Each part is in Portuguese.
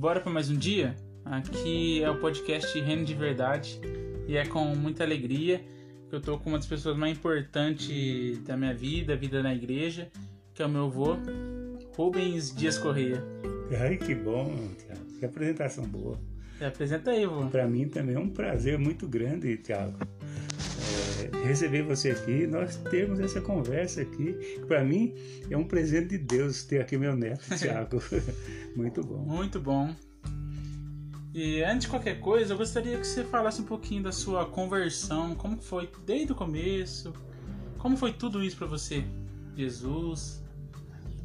Bora para mais um dia? Aqui é o podcast Reino de Verdade e é com muita alegria que eu tô com uma das pessoas mais importantes da minha vida, vida na igreja, que é o meu avô, Rubens Dias Correia. Ai, que bom, Thiago. Que apresentação boa. Se apresenta aí, vô. Para mim também é um prazer muito grande, Thiago. Receber você aqui, nós termos essa conversa aqui. Para mim é um presente de Deus ter aqui meu neto, Thiago. muito bom. Muito bom. E antes de qualquer coisa, eu gostaria que você falasse um pouquinho da sua conversão, como foi desde o começo, como foi tudo isso para você, Jesus.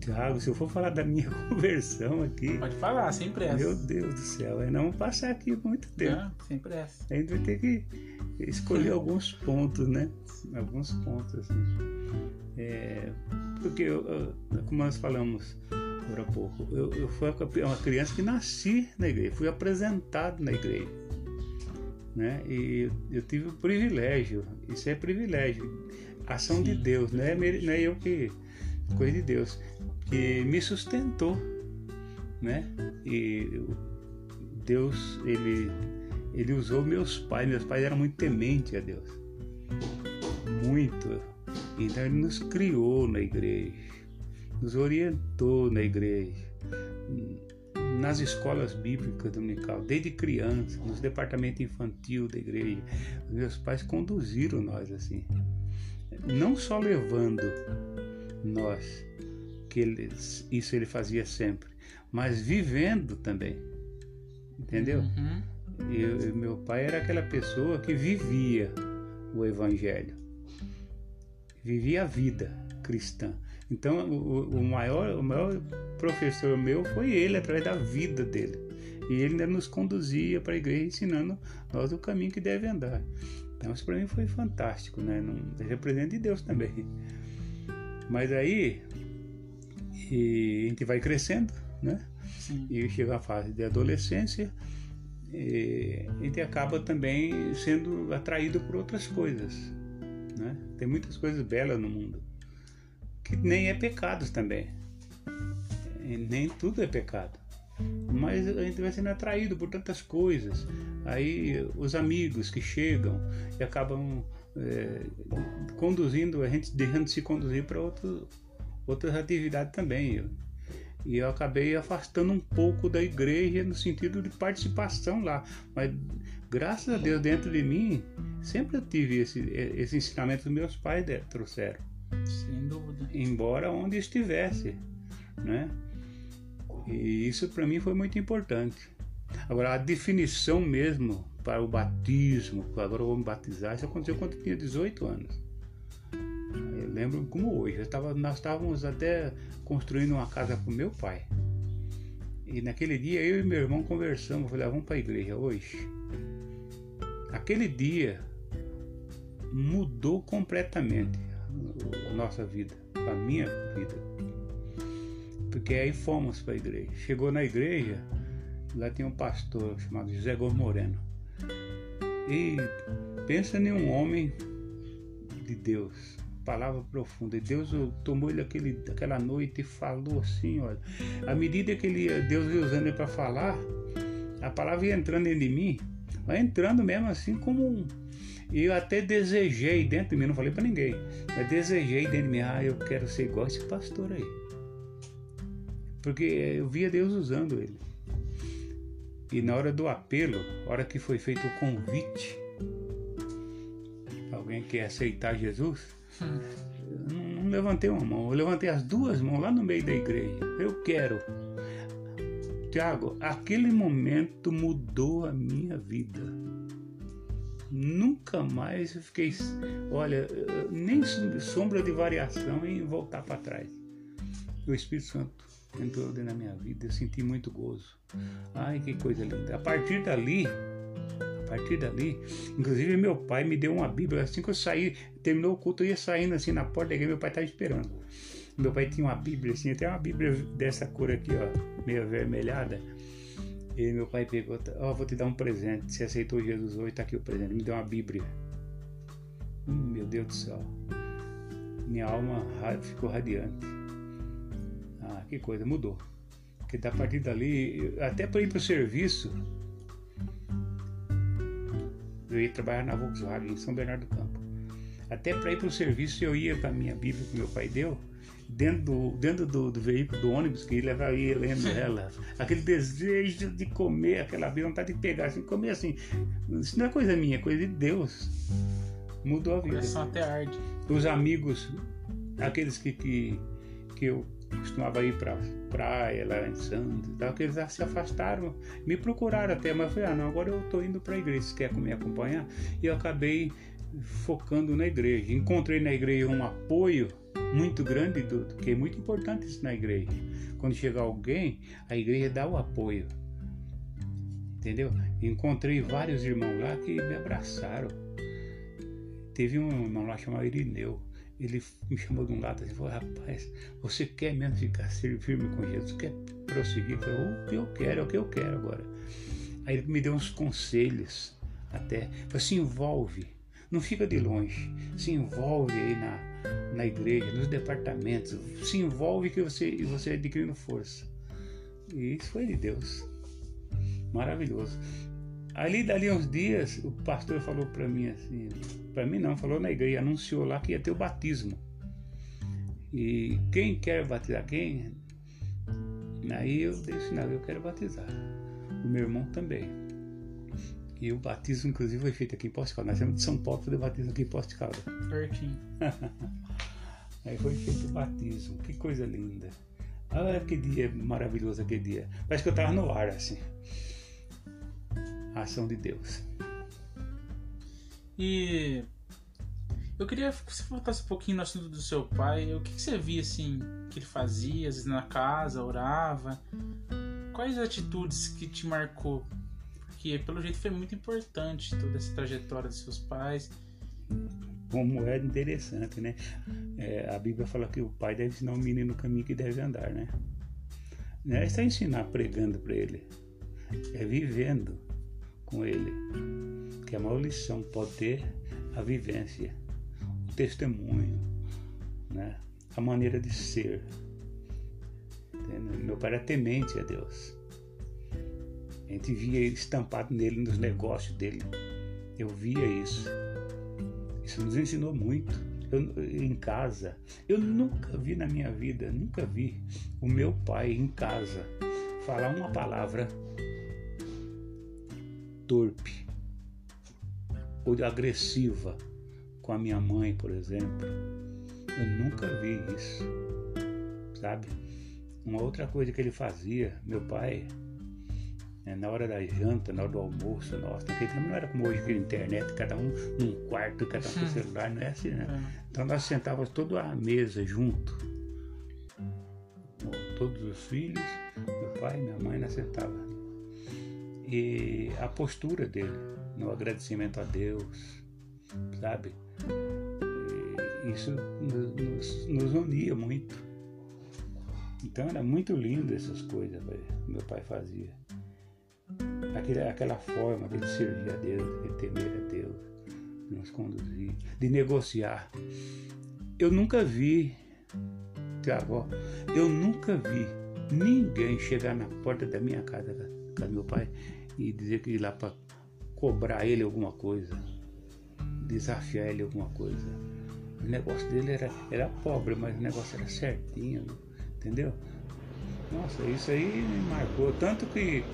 Tiago, se eu for falar da minha conversão aqui. Pode falar, sem pressa. Meu Deus do céu, aí não vamos passar aqui muito tempo. Não, sem pressa. A gente vai ter que escolher alguns pontos, né? Alguns pontos, assim. É, porque, eu, como nós falamos agora há pouco, eu, eu fui uma criança que nasci na igreja, fui apresentado na igreja. Né? E eu tive o privilégio, isso é privilégio, ação Sim. de Deus, não é, não é eu que coisa de Deus que me sustentou, né? E Deus, ele, ele usou meus pais. Meus pais eram muito tementes a Deus, muito. Então ele nos criou na igreja, nos orientou na igreja, nas escolas bíblicas dominical, desde criança, nos departamentos infantil da igreja. Meus pais conduziram nós assim, não só levando nós ele, isso ele fazia sempre, mas vivendo também, entendeu? Uhum. Meu pai era aquela pessoa que vivia o evangelho, vivia a vida cristã. Então, o, o, maior, o maior professor meu foi ele, através da vida dele. E ele ainda nos conduzia para a igreja, ensinando nós o caminho que deve andar. Então, isso para mim foi fantástico, né? Não, representa de Deus também. Mas aí, e a gente vai crescendo, né? Sim. E chega a fase de adolescência, a gente acaba também sendo atraído por outras coisas, né? Tem muitas coisas belas no mundo que nem é pecado também. E nem tudo é pecado. Mas a gente vai sendo atraído por tantas coisas. Aí os amigos que chegam e acabam é, conduzindo a gente, deixando de se conduzir para outro, outras atividades também. E eu acabei afastando um pouco da igreja no sentido de participação lá. Mas graças a Deus, dentro de mim, sempre eu tive esse, esse ensinamento que meus pais trouxeram. Sem dúvida. Embora onde estivesse, né? E isso para mim foi muito importante. Agora, a definição mesmo para o batismo, agora eu vou me batizar, isso aconteceu quando eu tinha 18 anos. Lembro como hoje. Eu tava, nós estávamos até construindo uma casa para o meu pai. E naquele dia eu e meu irmão conversamos. Falei, ah, vamos para a igreja hoje. Aquele dia mudou completamente a nossa vida, a minha vida. Porque aí fomos para a igreja. Chegou na igreja, lá tinha um pastor chamado José Gomes Moreno. E pensa em um homem de Deus palavra profunda. Deus tomou ele aquele, aquela noite e falou assim, olha. À medida que ele, Deus ia usando ele para falar, a palavra ia entrando em mim, vai entrando mesmo assim como um. E eu até desejei dentro de mim, não falei para ninguém, mas desejei dentro de mim, ah, eu quero ser igual esse pastor aí. Porque eu via Deus usando ele. E na hora do apelo, hora que foi feito o convite, alguém quer aceitar Jesus, não, não levantei uma mão, eu levantei as duas mãos lá no meio da igreja. Eu quero. Tiago, aquele momento mudou a minha vida. Nunca mais eu fiquei, olha, nem sombra de variação em voltar para trás. O Espírito Santo entrou dentro da minha vida, eu senti muito gozo. Ai, que coisa linda. A partir dali, partir dali, inclusive meu pai me deu uma Bíblia. Assim que eu saí, terminou o culto, eu ia saindo assim na porta da igreja, meu pai estava esperando. Meu pai tinha uma Bíblia assim, até uma Bíblia dessa cor aqui, ó, meio avermelhada. E meu pai pegou, ó, oh, vou te dar um presente. Você aceitou Jesus hoje, tá aqui o presente. Me deu uma Bíblia. Hum, meu Deus do céu. Minha alma ficou radiante. Ah, que coisa, mudou. Porque da partir dali, até para ir para o serviço, eu ia trabalhar na Volkswagen em São Bernardo do Campo. Até para ir para o serviço eu ia com a minha Bíblia que meu pai deu, dentro do, dentro do, do veículo, do ônibus, que ele levava ia lendo ela. Aquele desejo de comer, aquela vontade de pegar, assim, comer assim. Isso não é coisa minha, é coisa de Deus. Mudou a vida. Coração até arde. Os amigos, aqueles que, que, que eu costumava ir para praia lá em Santos e tal, que eles se afastaram, me procuraram até, mas eu falei, ah não, agora eu estou indo para a igreja, você quer me acompanhar? E eu acabei focando na igreja. Encontrei na igreja um apoio muito grande, do, que é muito importante isso na igreja. Quando chega alguém, a igreja dá o apoio. Entendeu? Encontrei vários irmãos lá que me abraçaram. Teve um irmão lá chamado Irineu. Ele me chamou de um lado e falou: Rapaz, você quer mesmo ficar firme com Jesus? Quer prosseguir? Eu falei: O que eu quero, é o que eu quero agora. Aí ele me deu uns conselhos até. Falei: Se envolve não fica de longe. Se envolve aí na, na igreja, nos departamentos. Se envolve que você, você adquirindo força. E isso foi de Deus. Maravilhoso. Ali, dali uns dias, o pastor falou para mim assim, para mim não, falou na igreja, anunciou lá que ia ter o batismo. E quem quer batizar quem? Aí eu disse, não, eu quero batizar. O meu irmão também. E o batismo, inclusive, foi feito aqui em Poste Caldas. Nós temos de São Paulo fazer batismo aqui em Poste Caldas. Pertinho. Aí foi feito o batismo. Que coisa linda. Ah, que dia maravilhoso aquele dia. Parece que eu estava no ar, assim. A ação de Deus. E eu queria que você voltasse um pouquinho no assunto do seu pai. O que, que você via, assim, que ele fazia, às vezes na casa, orava? Quais atitudes que te marcou que pelo jeito foi muito importante toda essa trajetória dos seus pais. Como é interessante, né? É, a Bíblia fala que o pai deve ensinar o menino o caminho que deve andar, né? Não é só ensinar pregando para ele, é vivendo com ele. Que a maior lição pode ter a vivência, o testemunho, né? a maneira de ser. Entendeu? Meu pai era temente a Deus. A gente via estampado nele nos negócios dele. Eu via isso. Isso nos ensinou muito. Eu, em casa, eu nunca vi na minha vida, nunca vi o meu pai em casa falar uma palavra torpe ou agressiva com a minha mãe, por exemplo. Eu nunca vi isso, sabe? Uma outra coisa que ele fazia, meu pai né? na hora da janta, na hora do almoço, nossa, naquele tempo não era como hoje que internet, cada um num quarto, cada um com celular, não é assim, né? É. Então nós sentávamos toda a mesa junto, todos os filhos, meu pai, minha mãe, nós sentávamos. E a postura dele, no agradecimento a Deus, sabe? Isso nos, nos unia muito. Então era muito lindo essas coisas que meu pai fazia aquele, aquela forma de servir a Deus, de temer a Deus, de nos conduzir, de negociar. Eu nunca vi, Tiago, eu nunca vi ninguém chegar na porta da minha casa, do meu pai, e dizer que ir lá para cobrar ele alguma coisa, desafiar ele alguma coisa. O negócio dele era, era pobre, mas o negócio era certinho, entendeu? Nossa, isso aí me marcou. Tanto que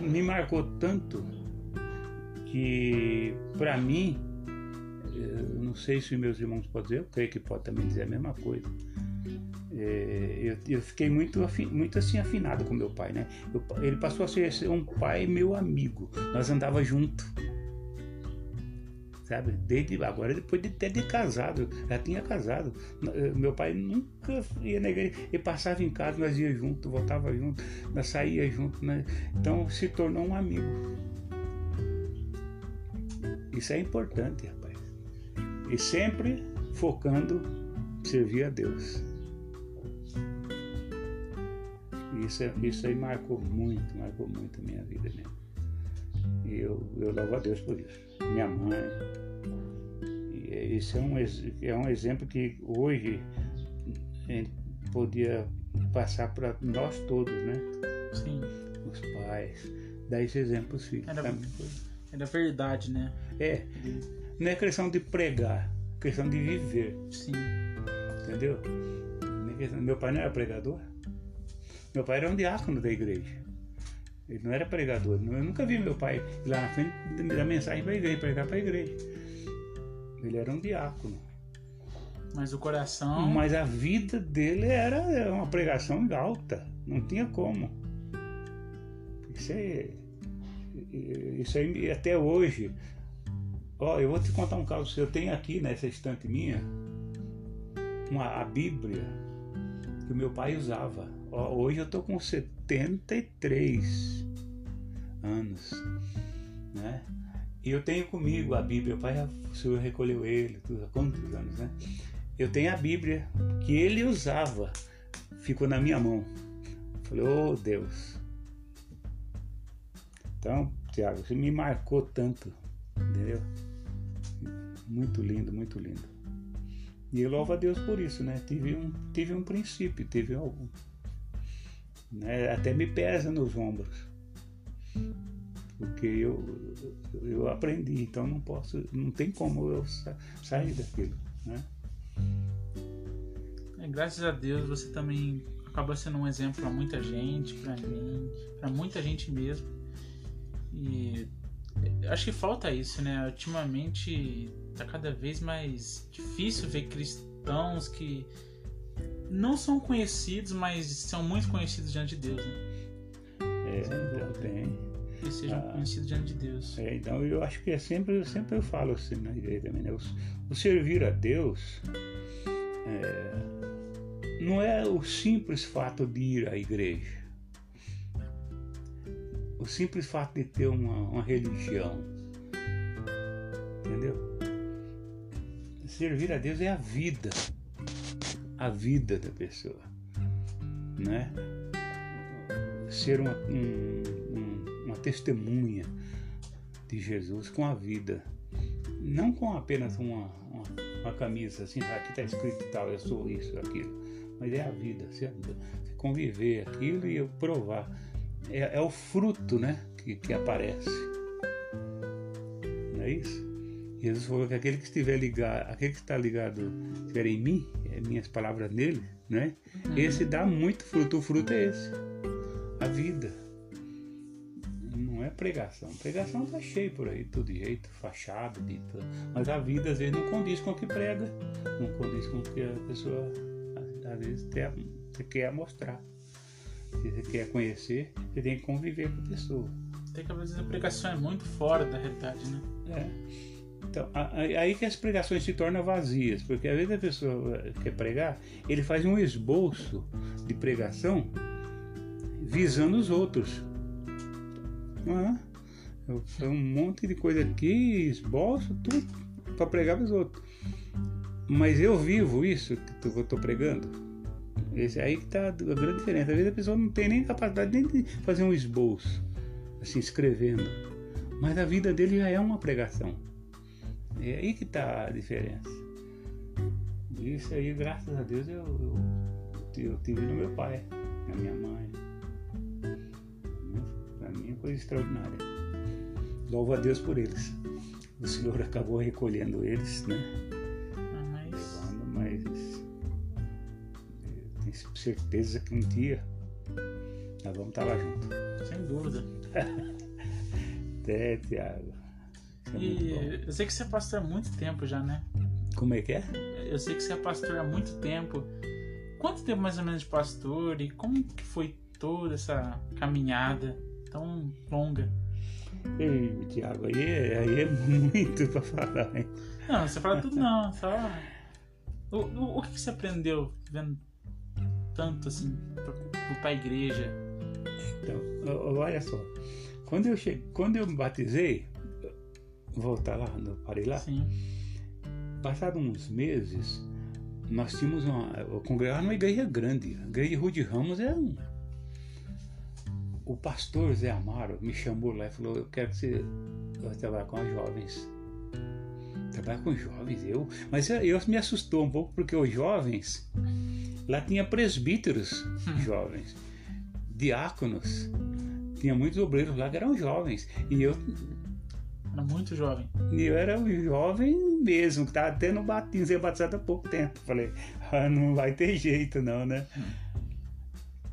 me marcou tanto que, para mim, não sei se meus irmãos podem dizer, eu creio que pode também dizer a mesma coisa. É, eu, eu, fiquei muito, muito assim afinado com meu pai, né? Eu, ele passou a ser um pai meu amigo. Nós andava junto sabe? Desde agora, depois de até de casado, já tinha casado. Eh, meu pai nunca ia igreja, ele passava em casa, nós ia junto, voltava junto, nós saía junto, né? Então se tornou um amigo. Isso é importante, rapaz. E sempre focando servir a Deus. Isso, isso aí marcou muito, marcou muito a minha vida mesmo. E eu, eu louvo a Deus por isso. Minha mãe. E esse é um, é um exemplo que hoje a gente podia passar para nós todos, né? Sim. Os pais. Dar esse exemplo aos filhos. Era, era verdade, né? É, não é questão de pregar, é questão de viver, Sim. entendeu? É Meu pai não era pregador. Meu pai era um diácono da igreja. Ele não era pregador. Eu nunca vi meu pai ir lá na frente dar mensagem para a igreja, pregar para a igreja. Ele era um diácono. Mas o coração. Mas a vida dele era uma pregação alta. Não tinha como. Isso aí, isso aí até hoje. Ó, eu vou te contar um caso. Eu tenho aqui nessa estante minha uma, a Bíblia que o meu pai usava. Hoje eu tô com 73 anos, né? E eu tenho comigo a Bíblia. O pai, o senhor recolheu ele, tudo, há quantos anos, né? Eu tenho a Bíblia que ele usava, ficou na minha mão. Falei, oh Deus. Então, Tiago, você me marcou tanto, entendeu? Muito lindo, muito lindo. E eu louvo a Deus por isso, né? Tive um, tive um princípio, tive algum. Né? Até me pesa nos ombros. Porque eu, eu aprendi, então não posso, não tem como eu sa- sair daquilo, né? É, graças a Deus você também acaba sendo um exemplo para muita gente, para mim, para muita gente mesmo. E acho que falta isso, né? Ultimamente tá cada vez mais difícil ver cristãos que não são conhecidos, mas são muito conhecidos diante de Deus, né? É, então tem. Que sejam Ah. conhecidos diante de Deus. É, então eu acho que é sempre, sempre eu falo assim na igreja também, né? O, o servir a Deus é, não é o simples fato de ir à igreja. O simples fato de ter uma, uma religião. Entendeu? Servir a Deus é a vida. A vida da pessoa. Né? Ser uma, um- um- uma testemunha de Jesus com a vida. Não com apenas uma, uma, uma camisa assim, "Ah, aqui está escrito tal, eu sou isso, aquilo. Mas é a vida, você conviver aquilo e eu provar. É, é o fruto né, que, que aparece. Não é isso? Jesus falou que aquele que estiver ligado, aquele que está ligado, estiver em mim, é minhas palavras nele, né? Esse dá muito fruto. O fruto é esse. A vida. Não é pregação. Pregação tá cheio por aí, todo jeito, fachada, de tudo. Mas a vida às vezes não condiz com o que prega. Não condiz com o que a pessoa às vezes quer, quer mostrar. Se você quer conhecer, você tem que conviver com a pessoa. Tem que às vezes a pregação é muito fora da realidade, né? É. Então, aí que as pregações se tornam vazias, porque às vezes a pessoa eh, quer pregar, ele faz um esboço de pregação visando os outros. Não é? Um monte de coisa aqui, esboço, tudo para pregar para os outros. Mas eu vivo isso que eu estou pregando. Esse aí que está a grande diferença. Às vezes a pessoa não tem nem capacidade nem de fazer um esboço, assim, escrevendo. Mas a vida dele já é uma pregação. É aí que está a diferença. Isso aí, graças a Deus, eu, eu, eu tive no meu pai, na minha mãe. Para mim é coisa extraordinária. Louvo a Deus por eles. O Senhor acabou recolhendo eles, né? Levando, mas eu tenho certeza que um dia nós vamos estar lá juntos. sem dúvida. Até, Tiago. E eu sei que você é pastor há muito tempo já, né? Como é que é? Eu sei que você é pastor há muito tempo. Quanto tempo mais ou menos de pastor e como que foi toda essa caminhada tão longa? Ei, Tiago, aí é, aí é muito para falar, hein? Não, você fala tudo não, só. O, o, o que que você aprendeu vendo tanto assim pro pra igreja? Então, olha só. Quando eu, cheguei, quando eu me batizei, voltar lá, parei lá, Sim. passados uns meses, nós tínhamos uma. Eu congregava numa igreja grande. A igreja de Rude Ramos é um. O pastor Zé Amaro me chamou lá e falou: Eu quero que você vai trabalhar com os jovens. Trabalhar com jovens, eu. Mas eu, eu me assustou um pouco porque os jovens, Lá tinha presbíteros jovens, diáconos. Tinha muitos obreiros lá que eram jovens. E eu, Era muito jovem. e eu era um jovem mesmo, que estava tendo batismo, batizado há pouco tempo. Falei, ah, não vai ter jeito não, né?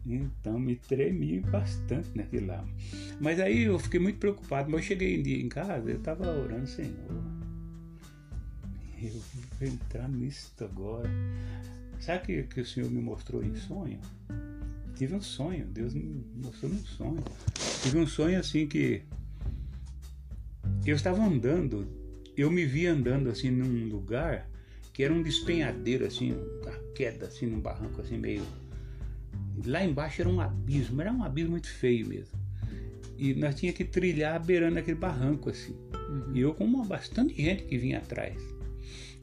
Então me tremi bastante naquilo lá. Mas aí eu fiquei muito preocupado. Mas eu cheguei um em casa, eu estava orando, Senhor. Eu vou entrar nisso agora. Sabe que, que o Senhor me mostrou em sonho? Tive um sonho, Deus me mostrou num sonho. Tive um sonho assim que eu estava andando, eu me vi andando assim num lugar que era um despenhadeiro assim, uma queda assim num barranco assim meio lá embaixo era um abismo, era um abismo muito feio mesmo. E nós tinha que trilhar beirando aquele barranco assim. Uhum. E eu com uma, bastante gente que vinha atrás.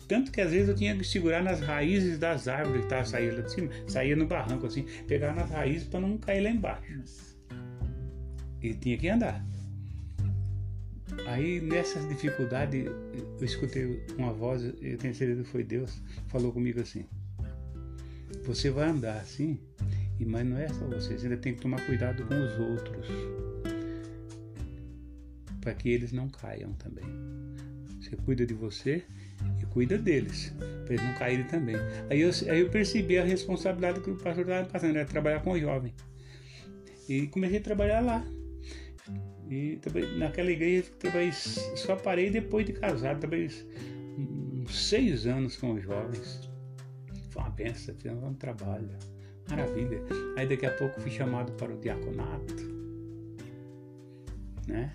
Tanto que às vezes eu tinha que segurar nas raízes das árvores que estavam saindo lá de cima, saía no barranco assim, pegar nas raízes para não cair lá embaixo. E tinha que andar. Aí nessas dificuldades eu escutei uma voz, eu tenho certeza que foi Deus, falou comigo assim: Você vai andar assim, mas não é só você, você ainda tem que tomar cuidado com os outros, para que eles não caiam também. Você cuida de você e cuida deles, para eles não caírem também. Aí eu, aí eu percebi a responsabilidade que o pastor estava passando, era trabalhar com o jovem. E comecei a trabalhar lá. E trabalhei- naquela igreja trabalhei, só parei depois de casado, trabalhei uns seis anos com os jovens. Foi uma benção, fizemos um trabalho. Maravilha. Aí daqui a pouco fui chamado para o diaconato. Né?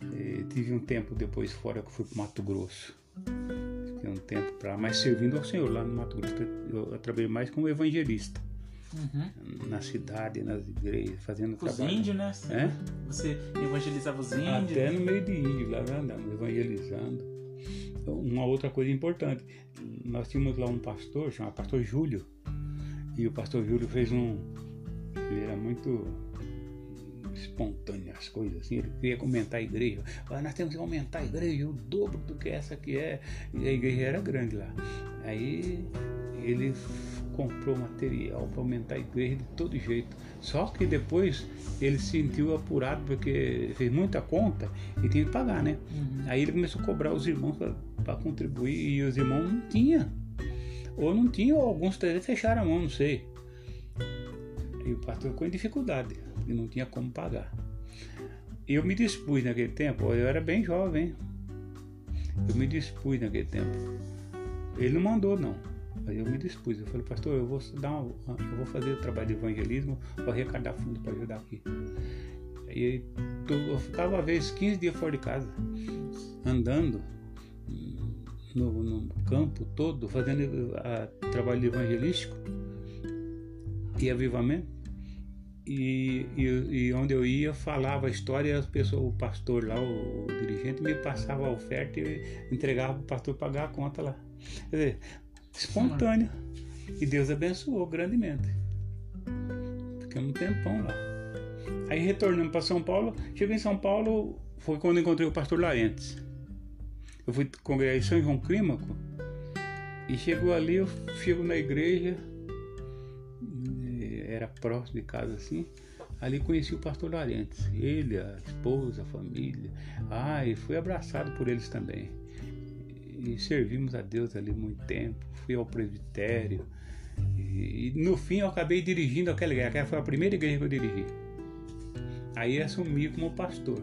E tive um tempo depois fora que fui para Mato Grosso. Fiquei um tempo para mas servindo ao Senhor lá no Mato Grosso. Eu trabalhei mais como evangelista Uhum. na cidade, nas igrejas, fazendo os trabalho. índios, né? É? Você evangelizava os índios. Até no meio de índio, lá andamos, evangelizando. Uma outra coisa importante, nós tínhamos lá um pastor, chamado Pastor Júlio, e o Pastor Júlio fez um. Ele era muito espontâneo as coisas assim, ele queria aumentar a igreja. Ah, nós temos que aumentar a igreja o dobro do que essa que é. E a igreja era grande lá. Aí ele comprou material para aumentar a igreja de todo jeito. Só que depois ele se sentiu apurado porque fez muita conta e tinha que pagar, né? Uhum. Aí ele começou a cobrar os irmãos para contribuir e os irmãos não tinham. Ou não tinham, ou alguns até fecharam a mão, não sei. E o pastor ficou em dificuldade e não tinha como pagar. Eu me dispus naquele tempo, eu era bem jovem. Eu me dispus naquele tempo. Ele não mandou não, mas eu me dispus. Eu falei, pastor, eu vou dar uma, eu vou fazer o trabalho de evangelismo para arrecadar fundo para ajudar aqui. E aí, eu ficava às vezes 15 dias fora de casa, andando hum, no, no campo todo, fazendo a, trabalho evangelístico e avivamento. E, e, e onde eu ia, falava a história, as pessoas, o pastor lá, o, o dirigente, me passava a oferta e entregava para o pastor pagar a conta lá. Quer dizer, espontâneo. E Deus abençoou grandemente. Ficamos um tempão lá. Aí retornamos para São Paulo. Cheguei em São Paulo, foi quando encontrei o pastor Laentes. Eu fui congregar em São João Clímaco. E chegou ali, eu chego na igreja, eh, era próximo de casa assim. Ali conheci o pastor Laentes. Ele, a esposa, a família. Ah, e fui abraçado por eles também. E servimos a Deus ali muito tempo. Fui ao presbitério. E, e no fim eu acabei dirigindo aquela igreja. Aquela foi a primeira igreja que eu dirigi. Aí assumi como pastor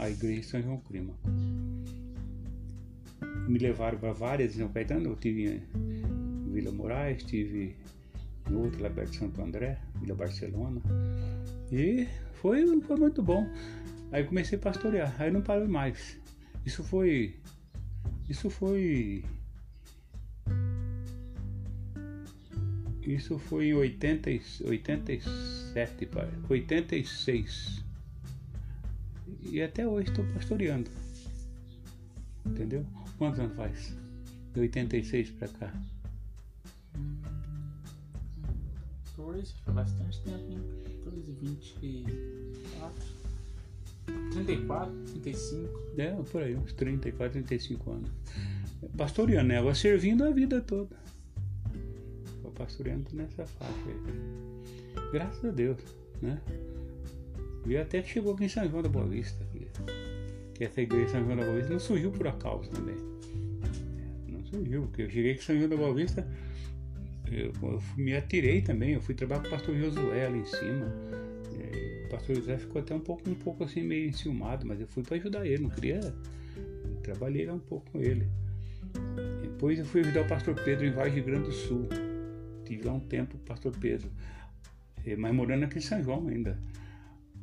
a igreja de São João Clima. Me levaram para várias em São Caetano, eu tive em Vila Moraes, tive em outro lá perto de Santo André, Vila Barcelona. E foi, foi muito bom. Aí comecei a pastorear, aí não parei mais. Isso foi. Isso foi. Isso foi em 80, e- 87, parece. 86. E até hoje estou pastoreando. Entendeu? Quantos anos faz? De 86 para cá. 14, foi bastante tempo, hein? 14, 24, 34, 35. É, por aí, uns 34, 35 anos. Pastoreando, né? Agora servindo a vida toda. pastoreando nessa faixa aí. Graças a Deus, né? E até chegou aqui em São João da Boa Vista. Que, essa igreja de São João da Boa Vista não surgiu por acaso também. Não surgiu, porque eu cheguei aqui em São João da Boa Vista, eu, eu me atirei também, eu fui trabalhar com o pastor Josué ali em cima. Pastor José ficou até um pouco, um pouco assim meio enciumado, mas eu fui para ajudar ele, não queria. Trabalhei lá um pouco com ele. Depois eu fui ajudar o pastor Pedro em Vargem Grande do Sul. Tive lá um tempo o pastor Pedro. É, mas morando aqui em São João ainda.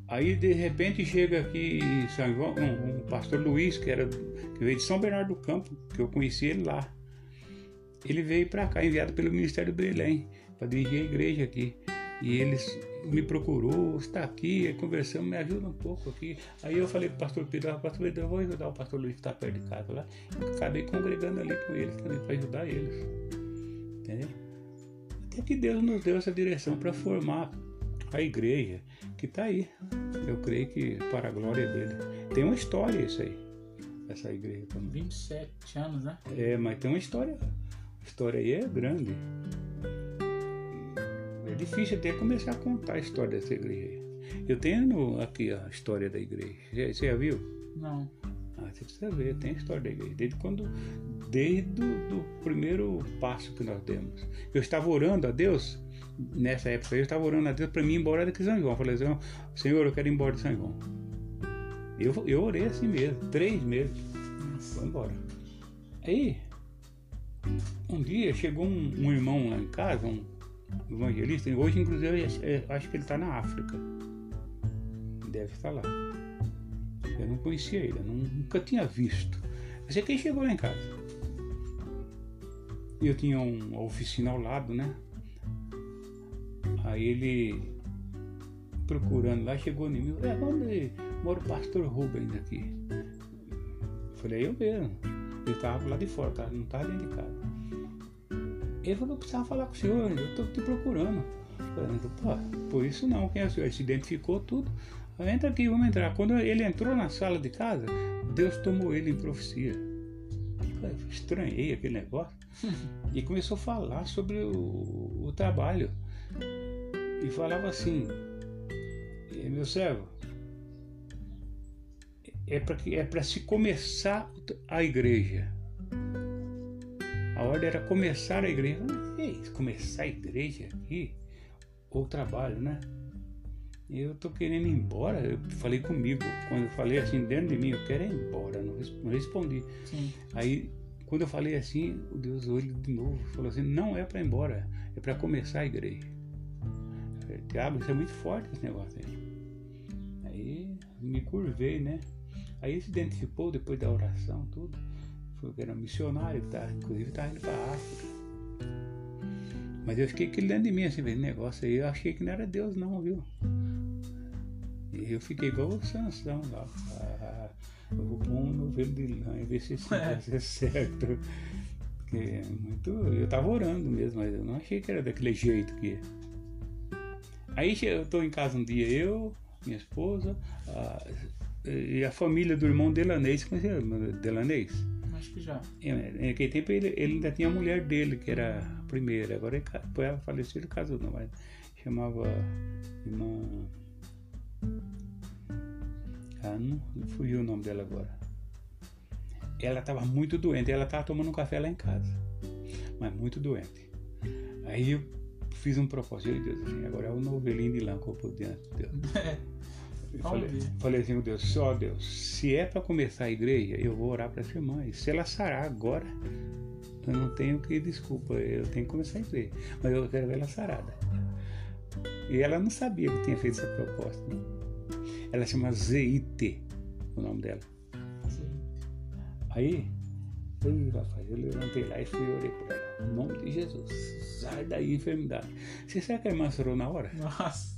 Aí de repente chega aqui em São João um, um pastor Luiz, que, era, que veio de São Bernardo do Campo, que eu conheci ele lá. Ele veio para cá, enviado pelo Ministério do Belém, para dirigir a igreja aqui. E eles me procurou, está aqui, conversamos, me ajuda um pouco aqui. Aí eu falei para o pastor Pedro, ah, pastor Pedro, eu vou ajudar o pastor Luiz que está perto de casa lá. Eu acabei congregando ali com eles também para ajudar eles. Entendeu? Até que Deus nos deu essa direção para formar a igreja que está aí. Eu creio que para a glória dele. Tem uma história isso aí, essa igreja também. 27 anos, né? É, mas tem uma história. A história aí é grande. Difícil até começar a contar a história dessa igreja. Eu tenho aqui a história da igreja. Você já viu? Não. Ah, você precisa ver, tem a história da igreja. Desde quando. Desde o primeiro passo que nós demos. Eu estava orando a Deus nessa época eu estava orando a Deus para mim ir embora daqui de São João. Eu falei assim, Senhor, eu quero ir embora de São João. Eu, eu orei assim mesmo, três meses. Foi embora. Aí, um dia chegou um, um, irmão lá em casa, um evangelista, hoje inclusive eu acho que ele está na África. Deve estar lá. Eu não conhecia ele, eu nunca tinha visto. Eu sei que ele chegou lá em casa. Eu tinha uma oficina ao lado, né? Aí ele procurando lá, chegou em mim, é, onde mora o pastor Rubens aqui? Eu falei, é eu mesmo. Ele estava lá de fora, tá? não estava dentro de casa. Ele falou, eu precisava falar com o senhor, eu estou te procurando. Falei, pô, por isso não, quem é o senhor? Ele se identificou tudo. Entra aqui, vamos entrar. Quando ele entrou na sala de casa, Deus tomou ele em profecia. Eu estranhei aquele negócio. e começou a falar sobre o, o trabalho e falava assim: Meu servo, é para é para se começar a igreja. A ordem era começar a igreja. Ei, começar a igreja aqui? Ou trabalho, né? Eu tô querendo ir embora. Eu falei comigo, quando eu falei assim dentro de mim, eu quero ir embora. Não respondi. Sim. Aí, quando eu falei assim, o Deus olhou de novo, falou assim: não é para ir embora, é para começar a igreja. Diabo, isso é muito forte esse negócio aí. Aí me curvei, né? Aí se identificou depois da oração, tudo. Foi era missionário, tá? inclusive estava indo para a África. Mas eu fiquei aquele dentro de mim, assim, esse negócio aí, eu achei que não era Deus não, viu? E eu fiquei igual o Sansão lá. Ah, eu vou pôr um novelo de lã e ver se isso vai ser certo. Porque é muito. Eu tava orando mesmo, mas eu não achei que era daquele jeito que. Aí eu estou em casa um dia, eu, minha esposa a, e a família do irmão Delanês. Conhecia o Delanês? Acho que já. Naquele tempo ele, ele, ainda tinha a mulher dele, que era a primeira. Agora depois ela faleceu, ele casou, não, mas chamava irmã. Ah, não, não fugiu o nome dela agora. Ela estava muito doente, ela estava tomando um café lá em casa, mas muito doente. Aí eu fiz um propósito de Deus assim, agora é o novelinho de lã que eu diante de Deus. Eu falei, falei assim, Deus, só Deus, se é para começar a igreja, eu vou orar para essa irmã. E se ela sarar agora, eu não tenho que desculpa, eu tenho que começar a igreja. Mas eu quero ver ela sarada. E ela não sabia que tinha feito essa proposta. Não. Ela chama ZIT, o nome dela. Aí, eu, rapaz, eu levantei lá e fui orei por ela. Em nome de Jesus. Sai daí, enfermidade. Você sabe que a irmã chorou na hora? Nossa.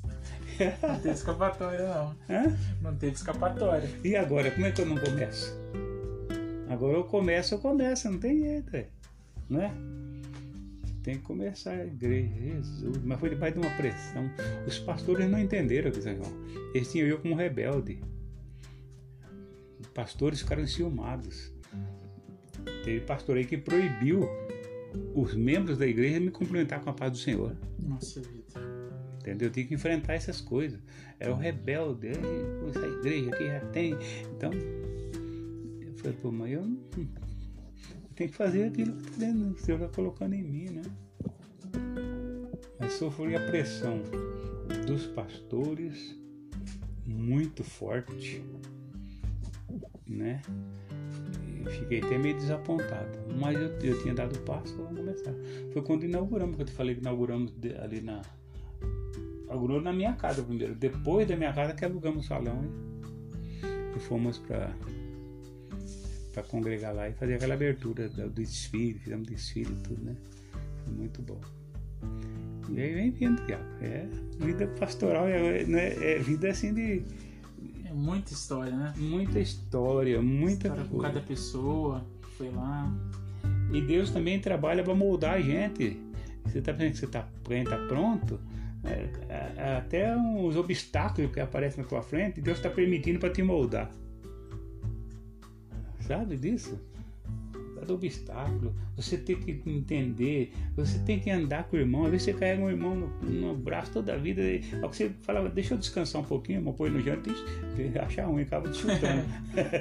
Não teve escapatória, não. Hã? Não teve escapatória. E agora, como é que eu não começo? Agora eu começo, eu começo, não tem jeito, é. não é? Tem que começar a igreja, Jesus. Mas foi debaixo de uma pressão. Os pastores não entenderam que Eles tinham eu como rebelde. Os pastores ficaram enciumados. Teve pastor aí que proibiu os membros da igreja me cumprimentar com a paz do Senhor. Nossa vida. Entendeu? Eu tenho que enfrentar essas coisas. É o rebelde, essa igreja aqui já tem. Então, eu falei, pô, mas eu, eu tenho que fazer aquilo que o Senhor está colocando em mim, né? Mas sofri a pressão dos pastores muito forte, né? Fiquei até meio desapontado, mas eu, eu tinha dado o passo, vamos começar. Foi quando inauguramos, que eu te falei que inauguramos ali na. Inaugurou na minha casa primeiro, depois da minha casa que alugamos o salão e, e fomos para para congregar lá e fazer aquela abertura do desfile, fizemos desfile e tudo, né? Foi muito bom. E aí vem vindo, É vida pastoral, é, é, é vida assim de. É muita história, né? Muita história, muita história coisa. com cada pessoa foi lá. E Deus também trabalha para moldar a gente. Você está pensando que você está tá pronto? É, é, até os obstáculos que aparecem na tua frente, Deus está permitindo para te moldar. Sabe disso? cada obstáculo. Você tem que entender, você tem que andar com o irmão. Às vezes você carrega um irmão no, no braço toda a vida. Que você fala, deixa eu descansar um pouquinho, irmão, põe no janto e achar ruim, acaba chutando.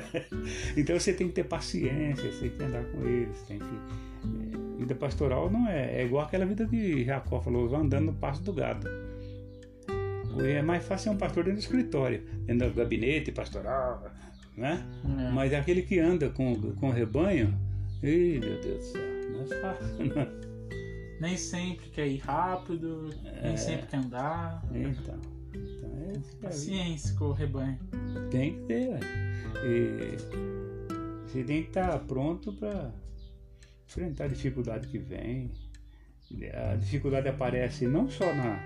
então você tem que ter paciência, você tem que andar com eles, tem que. Vida pastoral não é, é igual aquela vida de Jacó falou, andando no passo do gado. É mais fácil ser um pastor dentro do escritório, dentro do gabinete pastoral, né? É. Mas aquele que anda com, com o rebanho, Ih, meu Deus do céu, não é fácil, não. Nem sempre quer ir rápido, é, nem sempre quer andar. Então. então é Paciência com o rebanho. Tem que ter, e Você tem que estar pronto para enfrentar a dificuldade que vem. A dificuldade aparece não só na,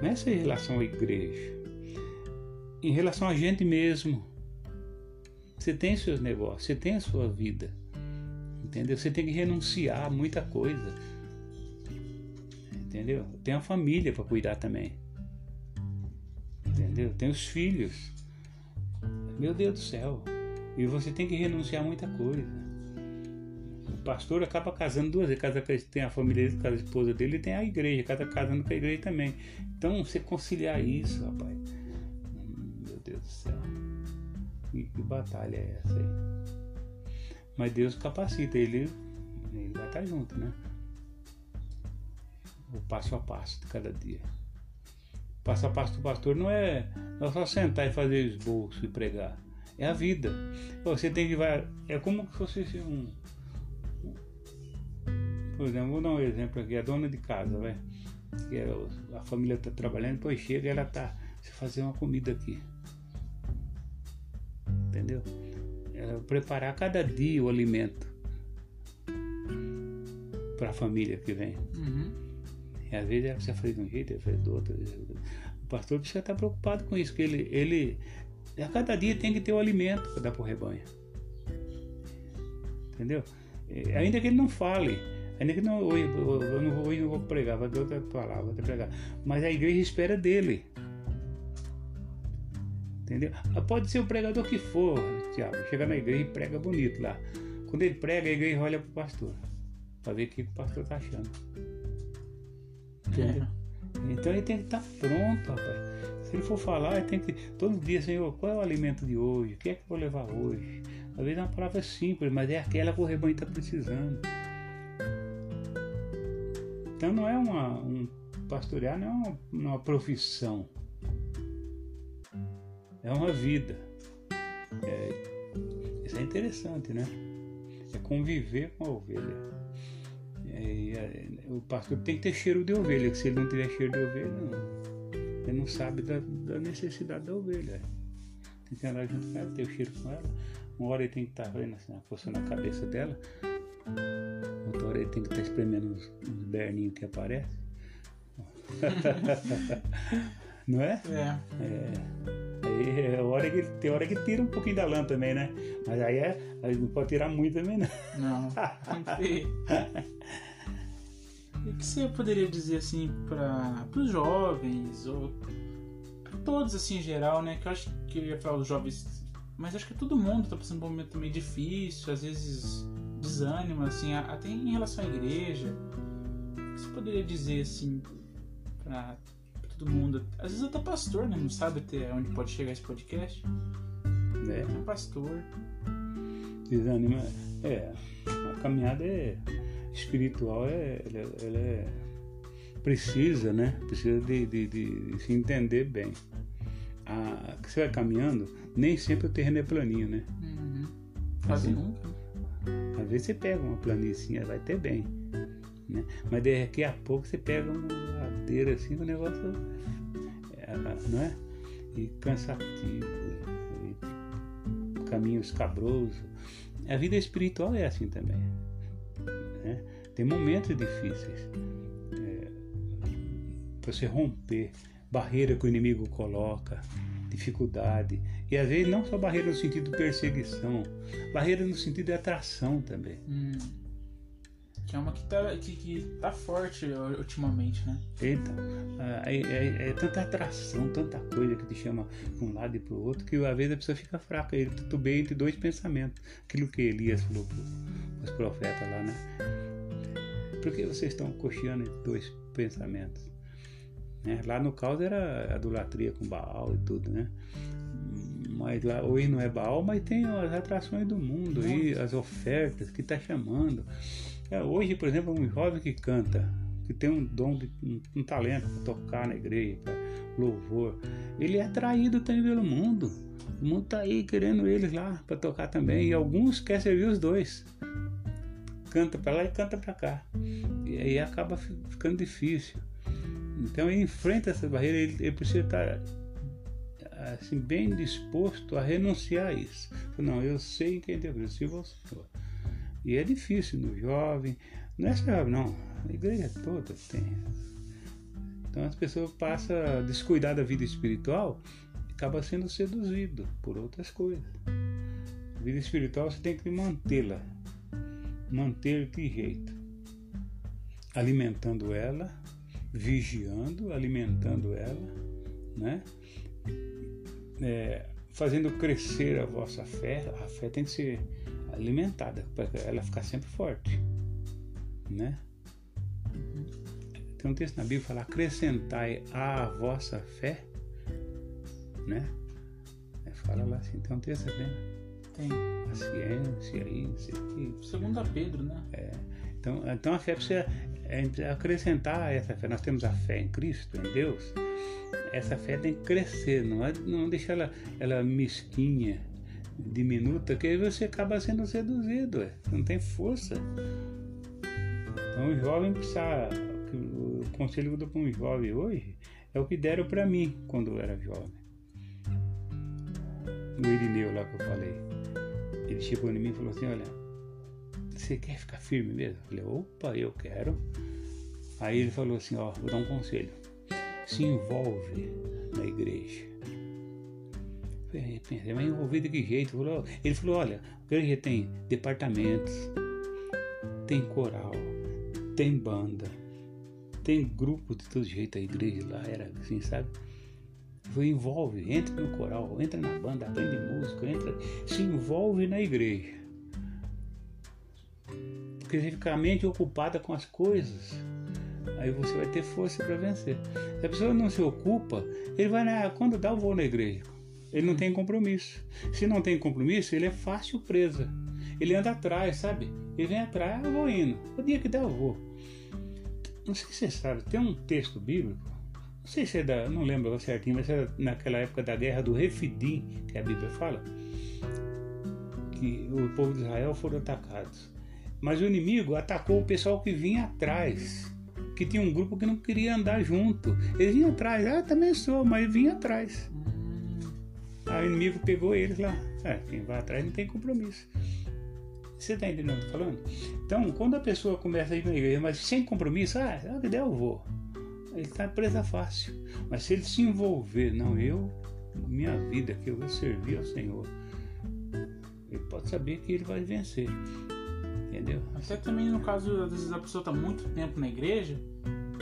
nessa relação à igreja, em relação a gente mesmo. Você tem seus negócios, você tem a sua vida. Entendeu? Você tem que renunciar a muita coisa. Entendeu? Tem a família para cuidar também. Entendeu? Tem os filhos. Meu Deus do céu. E você tem que renunciar a muita coisa. Pastor acaba casando duas vezes. Casa, tem a família dele, casa a esposa dele e tem a igreja. Cada casando com a igreja também. Então, você conciliar isso, rapaz. Meu Deus do céu. Que, que batalha é essa aí? Mas Deus capacita, ele, ele vai estar junto, né? O passo a passo de cada dia. O passo a passo do pastor não é, não é só sentar e fazer esboço e pregar. É a vida. Você tem que vai. É como se fosse um. Por exemplo, vou dar um exemplo aqui, a dona de casa, vai. Que é, a família está trabalhando, depois chega e ela tá. Você fazer uma comida aqui. Entendeu? é, preparar cada dia o alimento para a família que vem. Uhum. E às vezes ela precisa fazer de um jeito, ela faz do outro. O pastor precisa estar preocupado com isso, que ele, ele a cada dia tem que ter o alimento para dar para o rebanho. Entendeu? É, ainda que ele não fale, ainda que não, hoje, eu não vou, hoje não vou pregar, vai ter outra palavra, vou pregar. Mas a igreja espera dele. Entendeu? Ah, pode ser o pregador que for, Tiago. Chega na igreja e prega bonito lá. Quando ele prega, a igreja olha pro pastor. Pra ver o que o pastor tá achando. Entendeu? É. Então ele tem que estar tá pronto, rapaz. Se ele for falar, ele tem que. Todo dia, Senhor, qual é o alimento de hoje? O que é que eu vou levar hoje? Às vezes é uma palavra simples, mas é aquela que o rebanho está precisando. Então não é uma. Um, pastorear não é uma, uma profissão é uma vida. É, isso é interessante, né? É conviver com a ovelha. É, é, o pastor tem que ter cheiro de ovelha, se ele não tiver cheiro de ovelha, não, ele não sabe da, da necessidade da ovelha. Tem que andar junto com ela, ter o cheiro com ela. Uma hora ele tem que estar vendo assim, a na cabeça dela, outra ele tem que estar tá espremendo uns, uns berninhos que aparecem. não é? É. é. Aí é hora que, tem hora que tira um pouquinho da lã também, né? Mas aí, é, aí não pode tirar muito também, não. Não, tem o que você poderia dizer assim para os jovens ou para todos assim em geral, né? Que eu acho que eu ia falar os jovens, mas acho que todo mundo está passando por um momento meio difícil, às vezes desânimo, assim, até em relação à igreja. O que você poderia dizer, assim, pra, pra todo mundo? Às vezes até pastor, né? Não sabe até onde pode chegar esse podcast. É pastor. Desânimo. É, a caminhada é espiritual, é, ela, ela é precisa, né? Precisa de, de, de, de se entender bem. A, que você vai caminhando, nem sempre o terreno é planinho, né? Uhum. Quase Assim. nunca. Às vezes você pega uma planície, vai até bem. Né? Mas daqui a pouco você pega uma ladeira assim, o negócio. é, não é? E cansativo, e escabroso. A vida espiritual é assim também. né? Tem momentos difíceis. É, você romper barreira que o inimigo coloca, dificuldade. E às vezes não só barreira no sentido de perseguição, barreira no sentido de atração também. Hum. Que é uma que tá, que, que tá forte ultimamente, né? Então, é, é- é tanta atração, tanta coisa que te chama para um lado e para o outro, que às vezes a pessoa fica fraca. Ele titubeia entre dois pensamentos. Aquilo que Elias falou para os profetas lá, né? Por que vocês estão cocheando entre dois pensamentos? Né? Lá no caos era idolatria com Baal e tudo, né? Mas lá hoje não é Baal, mas tem as atrações do mundo aí, as ofertas que está chamando. É, hoje, por exemplo, um jovem que canta, que tem um dom, de, um, um talento para tocar na igreja, pra louvor, ele é atraído também pelo mundo. O mundo tá aí querendo eles lá para tocar também. E alguns querem servir os dois. Canta para lá e canta para cá. E aí acaba fi- ficando difícil. Então ele enfrenta essa barreira, ele, ele precisa estar assim, bem disposto a renunciar a isso. Não, eu sei em quem Deus eu ao Senhor. E é difícil no jovem, não é só jovem, não, a igreja toda tem. Então as pessoas passam a descuidar da vida espiritual e acaba sendo seduzido por outras coisas. A vida espiritual você tem que mantê-la. Manter de jeito? Alimentando ela, vigiando, alimentando ela, né? É, fazendo crescer a vossa fé. A fé tem que ser alimentada para ela ficar sempre forte, né? Tem um texto na Bíblia que fala: acrescentai à vossa fé, né? É, Fala lá assim, tem um texto assim, Tem. a ciência, isso, aqui. Segunda Pedro, né? Então, então a fé precisa é, acrescentar essa fé. Nós temos a fé em Cristo, em Deus. Essa fé tem que crescer, não, é, não deixar ela, ela mesquinha, diminuta, que aí você acaba sendo seduzido, ué. não tem força. Então o jovem precisa. O conselho que eu dou para um jovem hoje é o que deram para mim quando eu era jovem. O Irineu lá que eu falei. Ele chegou em mim e falou assim, olha, você quer ficar firme mesmo? Eu falei, opa, eu quero. Aí ele falou assim, ó, vou dar um conselho. Se envolve na igreja. Falei, pensei, mas envolver de que jeito? Ele falou, olha, a igreja tem departamentos, tem coral, tem banda, tem grupo de todo jeito, a igreja lá era assim, sabe? Foi envolve, entra no coral, entra na banda, aprende música, entra, se envolve na igreja. Porque você fica a mente ocupada com as coisas, aí você vai ter força para vencer. Se a pessoa não se ocupa, ele vai na, quando dá, eu vou na igreja. Ele não tem compromisso. Se não tem compromisso, ele é fácil presa. Ele anda atrás, sabe? Ele vem atrás, eu vou indo. O dia que der, eu vou. Não sei se você sabe, tem um texto bíblico, não sei se é da, não lembro certinho, mas era naquela época da guerra do Refidim, que a Bíblia fala, que o povo de Israel foram atacados. Mas o inimigo atacou o pessoal que vinha atrás, que tinha um grupo que não queria andar junto. Eles vinham atrás, ah, também sou, mas vinha atrás. Aí o inimigo pegou eles lá. É, quem vai atrás não tem compromisso. Você está entendendo o que eu tô falando? Então, quando a pessoa começa a ir na igreja, mas sem compromisso, ah, que der eu vou. Ele está presa fácil. Mas se ele se envolver, não, eu, minha vida, que eu vou servir ao Senhor, ele pode saber que ele vai vencer. Entendeu? Até também no caso, às vezes a pessoa tá muito tempo na igreja,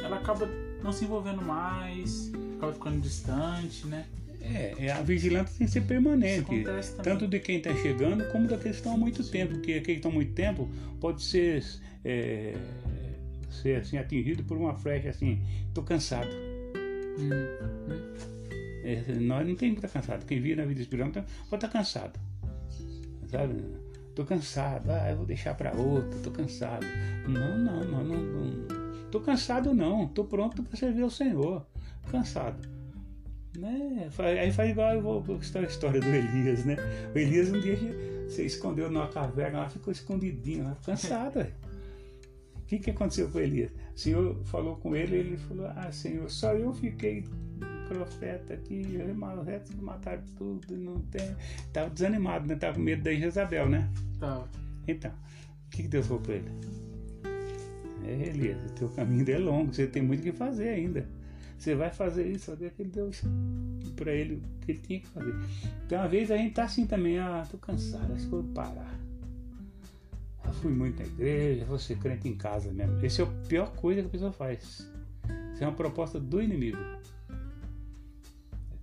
ela acaba não se envolvendo mais, acaba ficando distante, né? É, é, a vigilância tem que ser permanente. Tanto de quem está chegando como daqueles que estão há muito tempo. Porque aqueles que estão há muito tempo pode ser, é, ser assim, atingido por uma flecha assim, estou cansado. Hum. É, nós não temos que estar cansado. Quem vive na vida espiritual pode estar tá cansado. Sabe? Estou cansado. Ah, eu vou deixar para outro. Estou cansado. Não, não, não, não. Estou cansado não. Estou pronto para servir ao Senhor. Cansado né? Aí faz igual eu vou a história do Elias, né? O Elias um dia se escondeu numa caverna lá, ficou escondidinho lá, cansado. O que, que aconteceu com Elias? O Senhor falou com ele, ele falou: Ah, Senhor, só eu fiquei profeta aqui, o resto mataram tudo, não tem. Estava desanimado, né? Tava com medo da Jezabel, né? Tá. Então, o que, que Deus falou para ele? É, Elias, o teu caminho é longo, você tem muito o que fazer ainda. Você vai fazer isso, saber que ele deu para ele o que ele tinha que fazer. Então, uma vez a gente tá assim também, ah, tô cansado, acho que vou parar. Eu fui muito na igreja, vou ser crente em casa mesmo. Essa é a pior coisa que a pessoa faz. Isso é uma proposta do inimigo.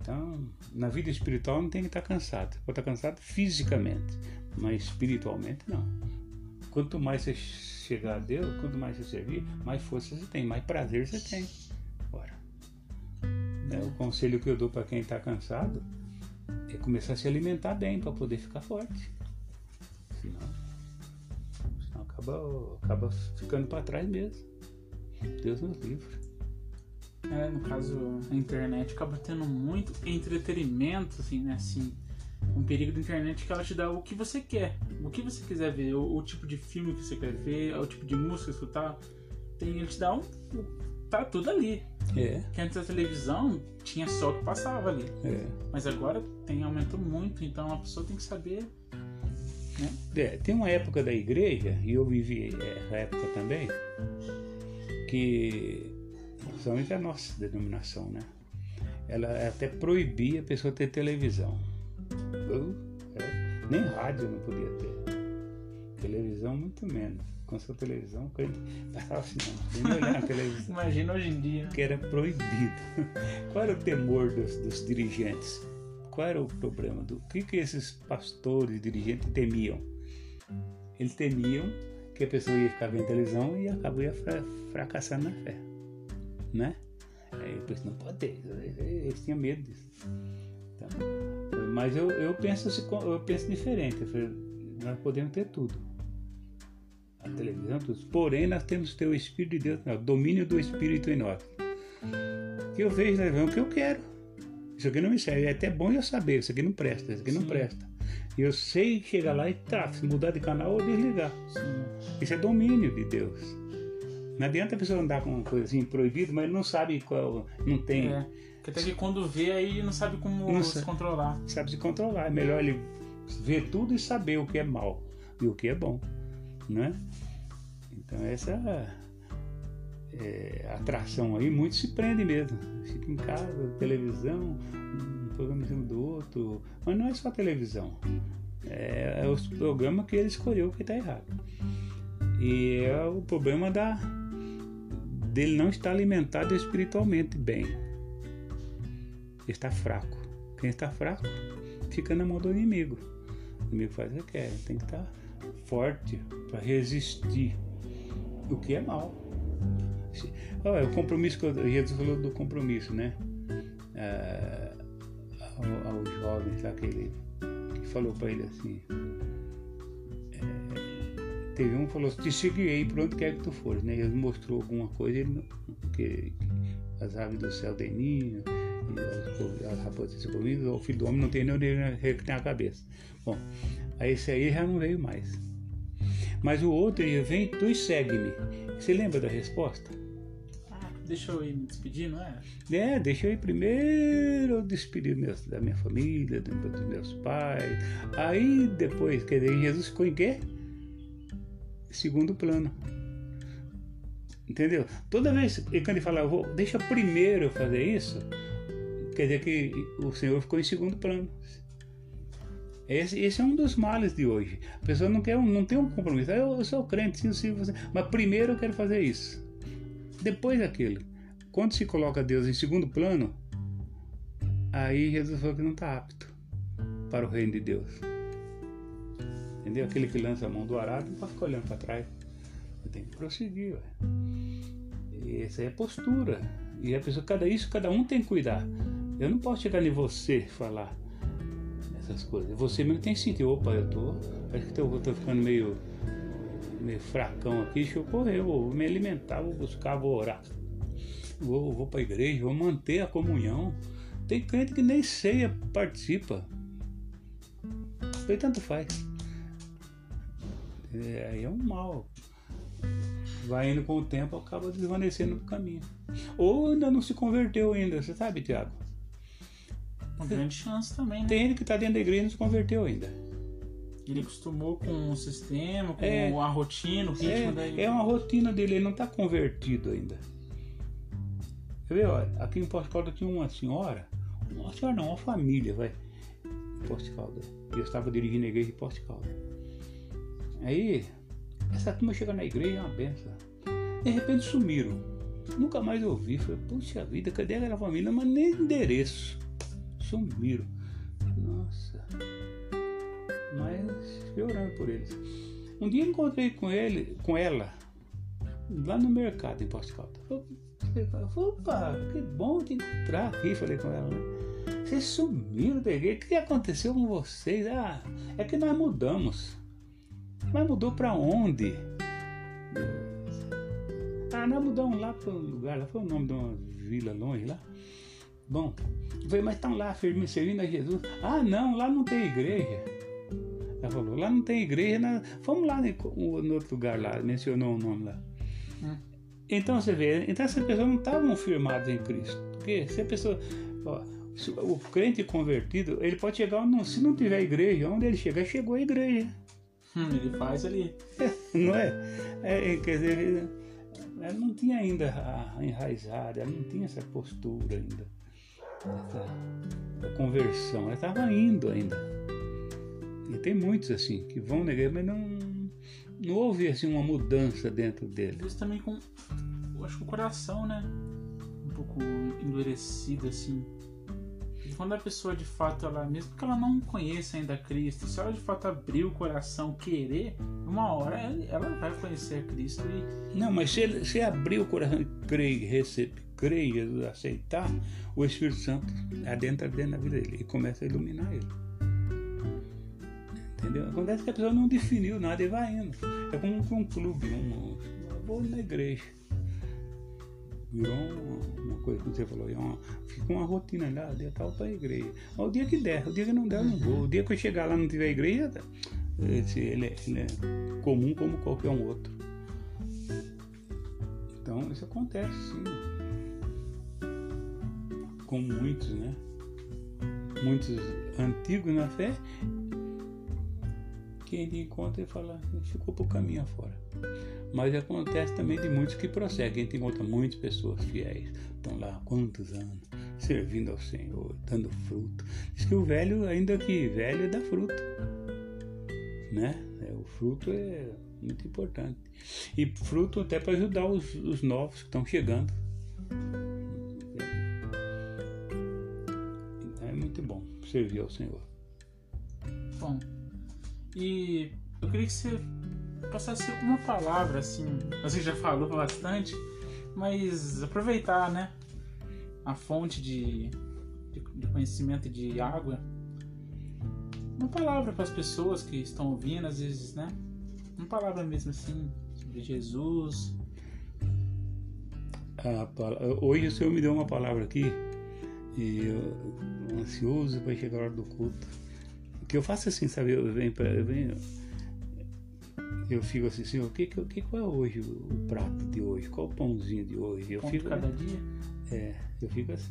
Então, na vida espiritual não tem que estar cansado. Pode estar cansado fisicamente, mas espiritualmente não. Quanto mais você chegar a Deus, quanto mais você servir, mais força você tem, mais prazer você tem. É, o conselho que eu dou para quem está cansado é começar a se alimentar bem para poder ficar forte. Senão, senão acaba, acaba ficando para trás mesmo. Deus nos livre. É, no caso, a internet acaba tendo muito entretenimento, assim, né? Assim, um perigo da internet é que ela te dá o que você quer, o que você quiser ver, o, o tipo de filme que você quer ver, o tipo de música escutar. Tem, ele te dá um. Tá tudo ali. É. Que antes da televisão tinha só o que passava ali. É. Mas agora tem aumentou muito, então a pessoa tem que saber. Né? É, tem uma época da igreja, e eu vivi essa época também, que, principalmente a nossa denominação, né? Ela até proibia a pessoa ter televisão. Eu, é, nem rádio não podia ter. Televisão, muito menos com sua televisão, passava assim, não, nem olhar na televisão. Imagina hoje em dia. Que era proibido. Qual era o temor dos, dos dirigentes? Qual era o problema? Do que, que esses pastores, dirigentes temiam? Eles temiam que a pessoa ia ficar vendo televisão e acabou ia fra fracassar na fé. Né? Aí depois não pode ter. Eles tinham medo disso. Então, mas eu, eu, penso, eu penso diferente. Eu falei, nós podemos ter tudo a televisão, tudo. porém nós temos que ter o Espírito de Deus, o domínio do Espírito em nós. Que eu vejo televisão o que eu quero. Isso aqui não me serve. É até bom eu saber, isso aqui não presta, isso aqui não Sim. presta. E eu sei chegar lá e tá, se mudar de canal ou desligar. Sim. Isso é domínio de Deus. Não adianta a pessoa andar com uma coisa assim proibida, mas não sabe qual. Não tem. É. Porque até que quando vê aí não sabe como não se sabe, controlar. Sabe se controlar. É melhor ele ver tudo e saber o que é mal e o que é bom né? Então essa é, atração aí, muito se prende mesmo. Fica em casa, televisão, um programa em cima do outro. Mas não é só televisão. É, é o programa que ele escolheu que está errado. E é o problema da dele não estar alimentado espiritualmente bem. Ele está fraco. Quem está fraco fica na mão do inimigo. O inimigo faz o que quer, tem que estar forte para resistir, o que é mal. Olha, o compromisso que Jesus falou do compromisso, né? Ah, jovens lá que ele que falou para ele assim. Teve um que falou: Te seguirei por onde quer que tu fores, né? Ele mostrou alguma coisa, ele, que, que as aves do céu têm ninho, e as, as raposas se comidas, o filho do homem não tem nem onde que tem a cabeça. Bom, aí esse aí já não veio mais. Mas o outro ele vem, tu segue-me. Você lembra da resposta? Ah, deixa eu ir me despedir, não é? É, deixa eu ir primeiro despedir meus, da minha família, dos meus pais. Aí depois, quer dizer, Jesus ficou em quê? Segundo plano. Entendeu? Toda vez que ele fala, vou, deixa primeiro eu fazer isso, quer dizer que o Senhor ficou em segundo plano. Esse, esse, é um dos males de hoje. A pessoa não, quer, não tem um compromisso. Eu, eu sou crente, sim, sim, você. mas primeiro eu quero fazer isso. Depois aquilo. Quando se coloca Deus em segundo plano, Aí Jesus falou que não está apto para o reino de Deus. Entendeu? Aquele que lança a mão do arado não pode ficar olhando para trás. Tem que prosseguir. Ué. Essa é a postura. E a pessoa, cada isso, cada um tem que cuidar. Eu não posso chegar em você e falar essas coisas. Você mesmo tem que sentir, opa, eu tô. Acho que eu tô ficando meio, meio fracão aqui, deixa eu correr, vou me alimentar, vou buscar, vou orar. Vou, vou para a igreja, vou manter a comunhão. Tem crente que nem ceia participa. E tanto faz. É, aí é um mal. Vai indo com o tempo, acaba desvanecendo no caminho. Ou ainda não se converteu ainda, você sabe, Tiago? Uma grande chance também, né? Tem ele que está dentro da igreja e não se converteu ainda. Ele acostumou com o sistema, com É. a rotina, o ritmo da É, é uma rotina dele, ele não está convertido ainda. Quer ver, olha, aqui em Posto Calda tinha uma senhora, uma senhora não, uma família, vai, em Posto Calda. Eu estava dirigindo a igreja de Posto Calda. Aí, essa turma chega na igreja, é uma benção. De repente sumiram. Nunca mais ouvi. Falei, puxa vida, cadê aquela família? Mas nem endereço. Sumiram. Nossa. Mas fiquei orando por eles. Um dia encontrei com ele, com ela, lá no mercado em Posto Calda. Opa, que bom te encontrar aqui, falei com ela, né? Vocês sumiram da igreja, o que aconteceu com vocês? Ah, é que nós mudamos. Mas mudou pra onde? Ah, nós mudamos lá para um lugar, lá foi o nome de uma vila longe lá. Bom, falei, mas estão lá firme servindo a Jesus. Ah, não, lá não tem igreja. Ela falou, lá não tem igreja, vamos lá no, outro lugar lá, mencionou o nome lá. Hum. Então você vê, então essas pessoas não estavam firmadas em Cristo. Porque se a pessoa. ó, o crente convertido, ele pode chegar, não, se não tiver igreja, onde ele chegar, chegou a igreja. Hum, ele faz ali. Não é? É, é, quer dizer, ela não tinha ainda a, enraizada, ela não tinha essa postura ainda, essa, conversão, ela estava indo ainda. E tem muitos assim, que vão na igreja, mas não, não houve assim uma mudança dentro dele. vezes também com. Eu acho que o coração, né? Um pouco endurecido, assim. Quando a pessoa de fato, ela, mesmo que ela não conheça ainda Cristo, se ela de fato abrir o coração, querer, uma hora ela vai conhecer Cristo e Não, mas se, se abrir o coração e crer, receber, crer Jesus, aceitar, o Espírito Santo adentra dentro da vida dele e começa a iluminar ele. Entendeu? Acontece que a pessoa não definiu nada e vai indo. É como um, um clube, um, vou na igreja. Virou uma, uma coisa que você falou, é uma, fica uma rotina lá, dia tal para a igreja. O dia que der, o dia que não der, eu não vou. O dia que eu chegar lá e não tiver igreja, esse, ele, é- ele é comum como qualquer um outro. Então isso acontece sim. Com muitos, né? Muitos antigos na fé, que gente encontra e fala, ficou por caminho afora. Mas acontece também de muitos que prosseguem. A gente encontra muitas pessoas fiéis, estão lá há quantos anos, servindo ao Senhor, dando fruto. Diz que o velho, ainda que velho, dá fruto. Né? É, o fruto é muito importante. E fruto até para ajudar os, os novos que estão chegando. Então é muito bom servir ao Senhor. Bom, e eu queria que você passasse uma palavra, assim, você já falou bastante, mas aproveitar, né, a fonte de, de, conhecimento de água, uma palavra para as pessoas que estão ouvindo, às vezes, né, uma palavra mesmo assim, sobre Jesus, pala- hoje o Senhor me deu uma palavra aqui e eu ansioso para chegar a hora do culto. Que eu faço assim, sabe? Eu venho, pra, eu venho eu fico assim, Senhor, o que, que, que qual é hoje o, prato de hoje? Qual o pãozinho de hoje? Eu ponto fico, cada dia. é, eu fico assim.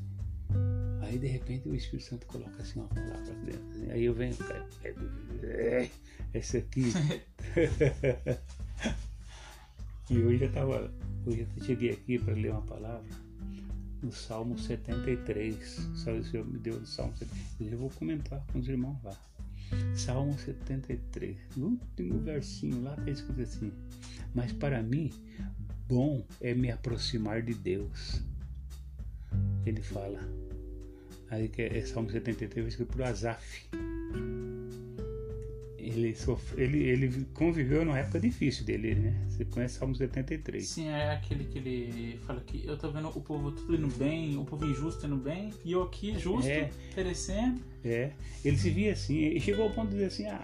Aí de repente o Espírito Santo coloca assim uma palavra dentro. assim. Aí eu venho, é, é, essa aqui. e hoje eu tava, hoje eu cheguei aqui para ler uma palavra no Salmo 73. Sabe, o Senhor me deu no Salmo 73. Eu vou comentar com os irmãos lá. Salmo 73, no último versinho lá está escrito assim: Mas para mim, bom é me aproximar de Deus. Ele fala. Aí que é, é Salmo 73, escrito por Azaf. Ele, sofre, ele, ele conviveu numa época difícil dele, né? Você conhece Salmo 73. Sim, é aquele que ele fala que eu tô vendo o povo tudo indo bem, o povo injusto indo bem, e eu aqui justo, É. perecendo. É, ele se via assim, e chegou ao ponto de dizer assim, ah,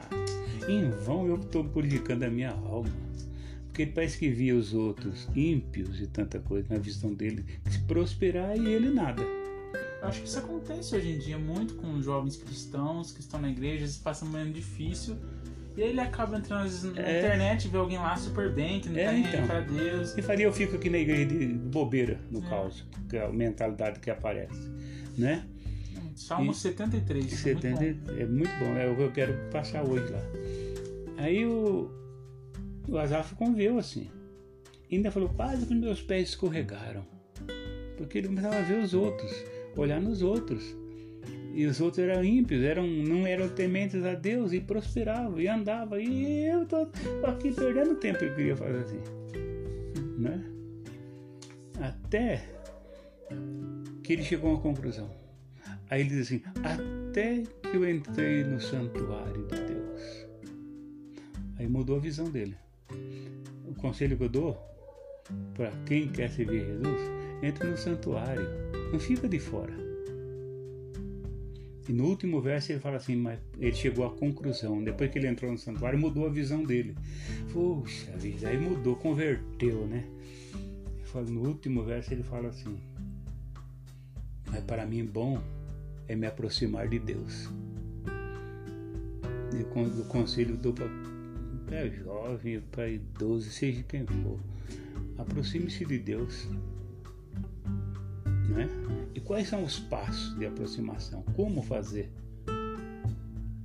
em vão eu estou purificando a minha alma. Porque ele parece que via os outros ímpios e tanta coisa na visão dele, se prosperar e ele nada. Acho que isso acontece hoje em dia muito com jovens cristãos que estão na igreja, eles passam um momento difícil. E aí ele acaba entrando às vezes, na É. internet e vê alguém lá super bem, que não É, tá nem aí então. pra Deus. E faria eu fico aqui na igreja de bobeira, no É. caos, que é a mentalidade que aparece, né? Salmo E- 73. isso é muito 70 bom. é muito bom, é o que eu quero passar hoje lá. Aí o, o Azaf conviveu assim. Ainda falou, quase que meus pés escorregaram. Porque ele começava a ver os outros, olhar nos outros. E os outros eram ímpios, eram, não eram tementes a Deus e prosperavam e andavam. E eu tô, aqui perdendo tempo, ele queria fazer assim. Né? Até que ele chegou a uma conclusão. Aí ele diz assim: Até que eu entrei no santuário de Deus. Aí mudou a visão dele. O conselho que eu dou para quem quer servir Jesus: entre no santuário, não fica de fora. E no último verso ele fala assim: Mas ele chegou à conclusão. Depois que ele entrou no santuário, mudou a visão dele. Puxa vida, aí mudou, converteu, né? No último verso ele fala assim: Mas para mim bom é me aproximar de Deus. O con- o conselho do para jovem, para idoso, seja quem for. Aproxime-se de Deus. Né? E quais são os passos de aproximação? Como fazer?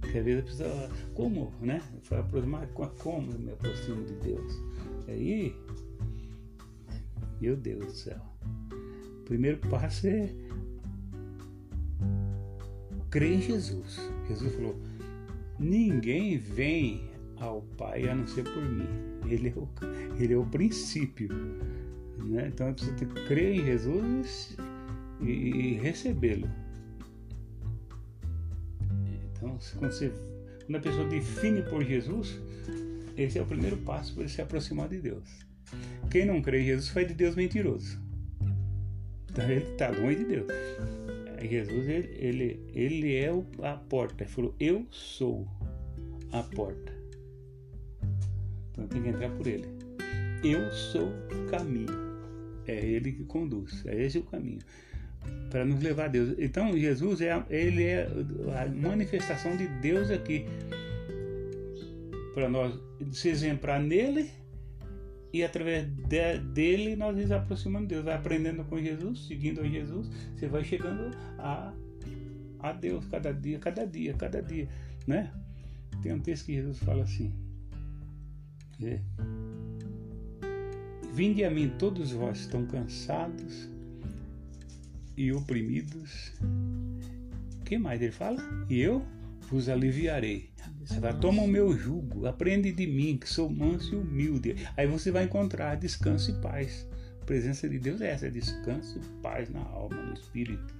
Porque às vezes a pessoa, como, né? Aproximar, co- como eu me aproximo de Deus? Aí, meu Deus do céu. O primeiro passo é crer em Jesus. Jesus falou: ninguém vem ao Pai a não ser por mim. Ele é o, ele é o princípio. Né? Então tem que crer em Jesus e, recebê-lo. Então, quando, você, quando a pessoa define por Jesus, esse é o primeiro passo para ele se aproximar de Deus. Quem não crê em Jesus faz de Deus mentiroso. Então ele está longe de Deus. Aí Jesus, ele, ele, ele é a porta. Ele falou, eu sou a porta. Então tem que entrar por ele. Eu sou o caminho. É ele que conduz. É esse o caminho. Para nos levar a Deus. Então Jesus é, ele é a manifestação de Deus aqui. Para nós se exemplar nele e através de- dele nós nos aproximamos de Deus. Vai aprendendo com Jesus, seguindo a Jesus, você vai chegando a, a Deus cada dia, cada dia, cada dia. Né? Tem um texto que Jesus fala assim. É. Vinde a mim todos vós estão cansados e oprimidos. O que mais ele fala? E eu vos aliviarei. Toma o meu jugo, aprende de mim, que sou manso e humilde. Aí você vai encontrar descanso e paz. A presença de Deus é essa, é descanso e paz na alma, no espírito.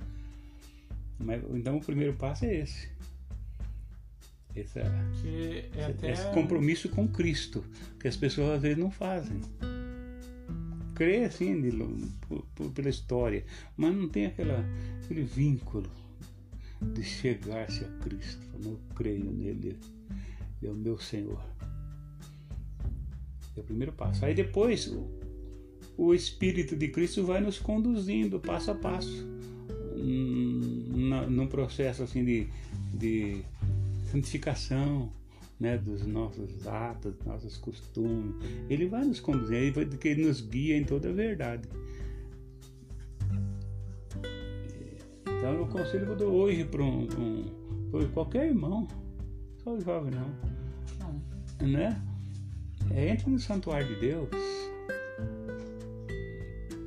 Mas, então o primeiro passo é esse. Esse, é- é até. esse compromisso com Cristo, que as pessoas às vezes não fazem. Crê assim de por- por- pela história, mas não tem aquela, aquele vínculo de chegar-se a Cristo. Eu creio nele, é o meu Senhor. É o primeiro passo. Aí depois o, o Espírito de Cristo vai nos conduzindo passo a passo na- num processo assim de, de santificação né, dos nossos atos, dos nossos costumes. Ele vai nos conduzir, ele, vai, ele nos guia em toda a verdade. Então eu conselho que eu dou hoje para um, um, qualquer irmão, só o jovem não, Não. né? É, entre no santuário de Deus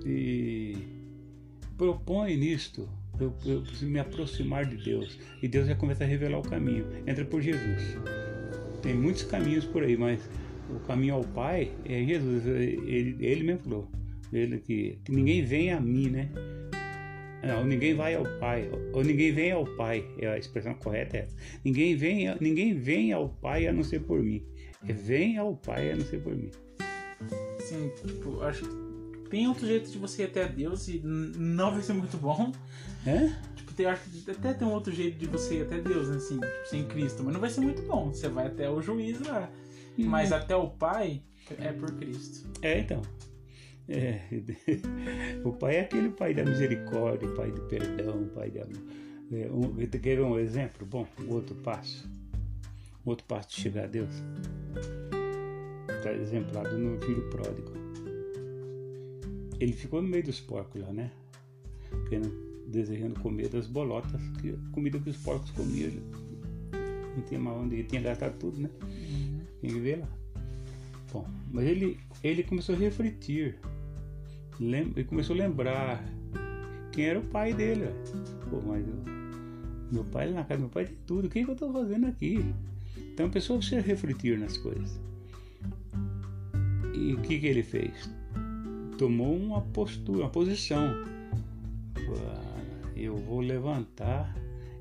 e propõe nisto. Eu, eu preciso me aproximar de Deus. E Deus vai começar a revelar o caminho. Entra por Jesus. Tem muitos caminhos por aí, mas o caminho ao Pai é Jesus. Ele, ele mesmo falou. Ele que, que ninguém vem a mim, né? Não, ninguém vai ao Pai, ou ninguém vem ao Pai, é a expressão correta é essa. Ninguém vem, ninguém vem ao Pai a não ser por mim. É vem ao Pai a não ser por mim. Sim, tipo, acho que tem outro jeito de você ir até Deus e não vai ser muito bom. É? Tipo, tem, acho que até tem um outro jeito de você ir até Deus, né, assim, tipo, sem Cristo, mas não vai ser muito bom. Você vai até o juiz lá. Hum. Mas até o Pai é por Cristo. É, então. É. O pai é aquele pai da misericórdia, pai de perdão, pai de amor. É, um, quer ver um exemplo? Bom, outro passo. Outro passo de chegar a Deus. Está exemplado no filho pródigo. Ele ficou no meio dos porcos lá, né? Desejando comer das bolotas, que, comida que os porcos comiam. Não tinha mais onde, ele tinha gastado tudo, né? Uhum. Tem que ver lá. Bom, mas ele, ele começou a refletir ele começou a lembrar quem era o pai dele. Pô, mas eu, meu pai na casa, meu pai tem tudo, o que, que eu estou fazendo aqui? Então a pessoa precisa refletir nas coisas. E o que, que ele fez? Tomou uma postura, uma posição. Eu vou levantar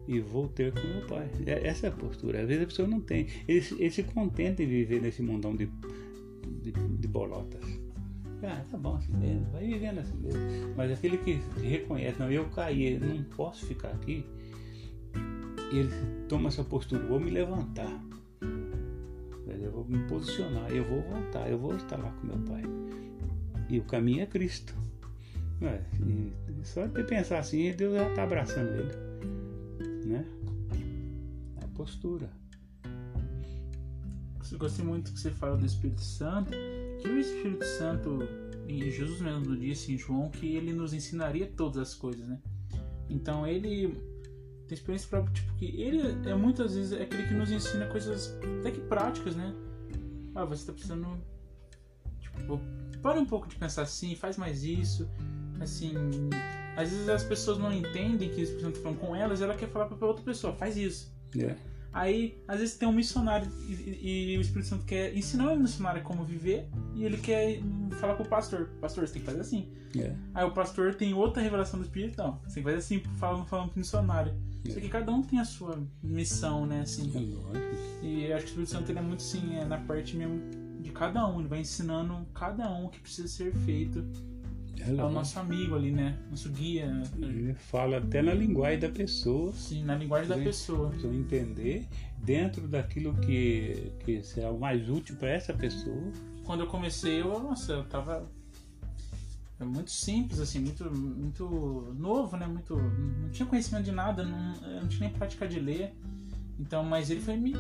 e vou ter com meu pai. É, essa é a postura. Às vezes a pessoa não tem. Ele, ele se contenta em viver nesse mundão de, de, de bolotas. Ah, tá bom assim mesmo, vai vivendo assim mesmo. Mas aquele que reconhece, não, eu caí, não posso ficar aqui, ele toma essa postura, vou me levantar. Eu vou me posicionar, eu vou voltar, eu vou estar lá com meu pai. E o caminho é Cristo. É, só de pensar assim, Deus já está abraçando ele. Né? É a postura. Eu gostei muito que você fala do Espírito Santo que o Espírito Santo, e Jesus mesmo disse em João, que ele nos ensinaria todas as coisas, né? Então ele tem experiência própria, tipo, que ele é muitas vezes é aquele que nos ensina coisas até que práticas, né? Ah, você tá precisando. Tipo, para um pouco de pensar assim, faz mais isso. Assim, às vezes as pessoas não entendem que o tá falando com elas, ela quer falar para outra pessoa, faz isso. Yeah. Aí, às vezes, tem um missionário e, e, o Espírito Santo quer ensinar o missionário como viver e ele quer falar pro pastor: Pastor, você tem que fazer assim. Yeah. Aí o pastor tem outra revelação do Espírito: Não, você tem que fazer assim, falando, falando pro missionário. Yeah. Só que cada um tem a sua missão, né? Assim. É e eu acho que o Espírito Santo ele é muito assim, é na parte mesmo de cada um. Ele vai ensinando cada um o que precisa ser feito é, é o nosso amigo ali, né? Nosso guia. Ele fala até na linguagem da pessoa. Sim, na linguagem da pessoa. Para entender dentro daquilo que, que será o mais útil para essa pessoa. Quando eu comecei, eu, nossa, eu tava é muito simples, assim, muito, muito novo, né? Muito, não tinha conhecimento de nada, não, não tinha nem prática de ler. Então, mas ele foi me,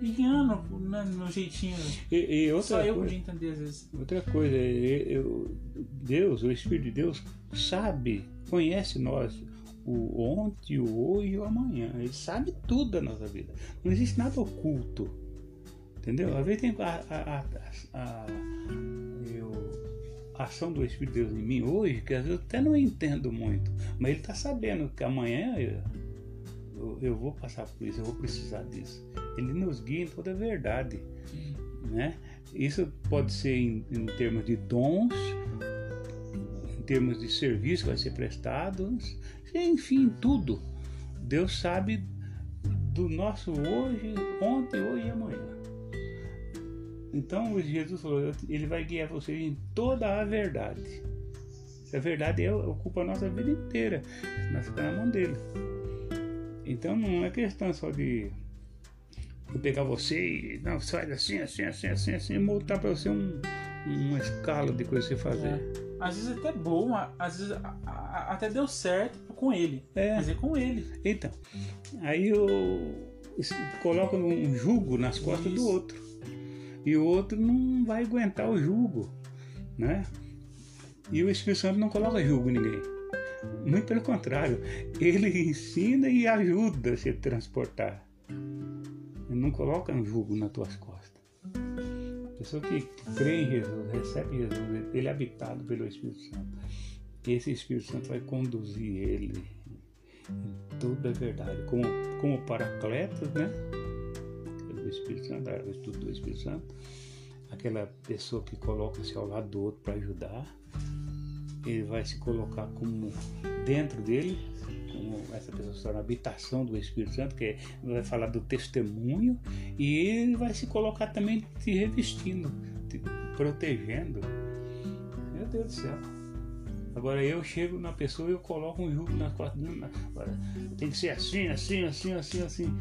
me guiando né, no jeitinho. E, e outra Só eu coisa, podia entender às vezes. Outra coisa, eu, Deus, o Espírito de Deus, sabe, conhece nós, o ontem, o hoje e o amanhã. Ele sabe tudo da nossa vida. Não existe nada oculto. Entendeu? Às vezes tem a, a, a, a, eu, a ação do Espírito de Deus em mim hoje, que às vezes eu até não entendo muito, mas ele está sabendo que amanhã eu, eu, eu, vou passar por isso, eu vou precisar disso. Ele nos guia em toda a verdade. Né? Isso pode ser em, em termos de dons, em termos de serviço que vai ser prestado, enfim, tudo. Deus sabe do nosso hoje, ontem, hoje e amanhã. Então Jesus falou, ele vai guiar você em toda a verdade. A verdade é, ocupa a nossa vida inteira. Nós ficamos na mão dele. Então não é questão só de eu pegar você e não, faz assim, assim, assim, assim, assim, e montar para você um, uma escala de coisa que você fazer. É. Às vezes até bom, às vezes a, a, até deu certo com ele. É. Mas é com ele. Então, aí eu coloco um jugo nas costas Isso. do outro. E o outro não vai aguentar o jugo, né? E o Espírito Santo não coloca jugo em ninguém. Muito pelo contrário, ele ensina e ajuda a se transportar. Ele não coloca um jugo nas tuas costas. A pessoa que crê em Jesus, recebe Jesus, ele é habitado pelo Espírito Santo. Esse Espírito Santo vai conduzir ele em toda a verdade, como, como paracletos, né? Do Espírito Santo, o estudo do Espírito Santo. Aquela pessoa que coloca-se ao lado do outro para ajudar ele vai se colocar como dentro dele, como essa pessoa se habitação do Espírito Santo, que vai falar do testemunho, e ele vai se colocar também te revestindo, te protegendo. Meu Deus do céu. Agora eu chego na pessoa e eu coloco um jugo nas costas. Agora, tem que ser assim, assim, assim, assim, assim.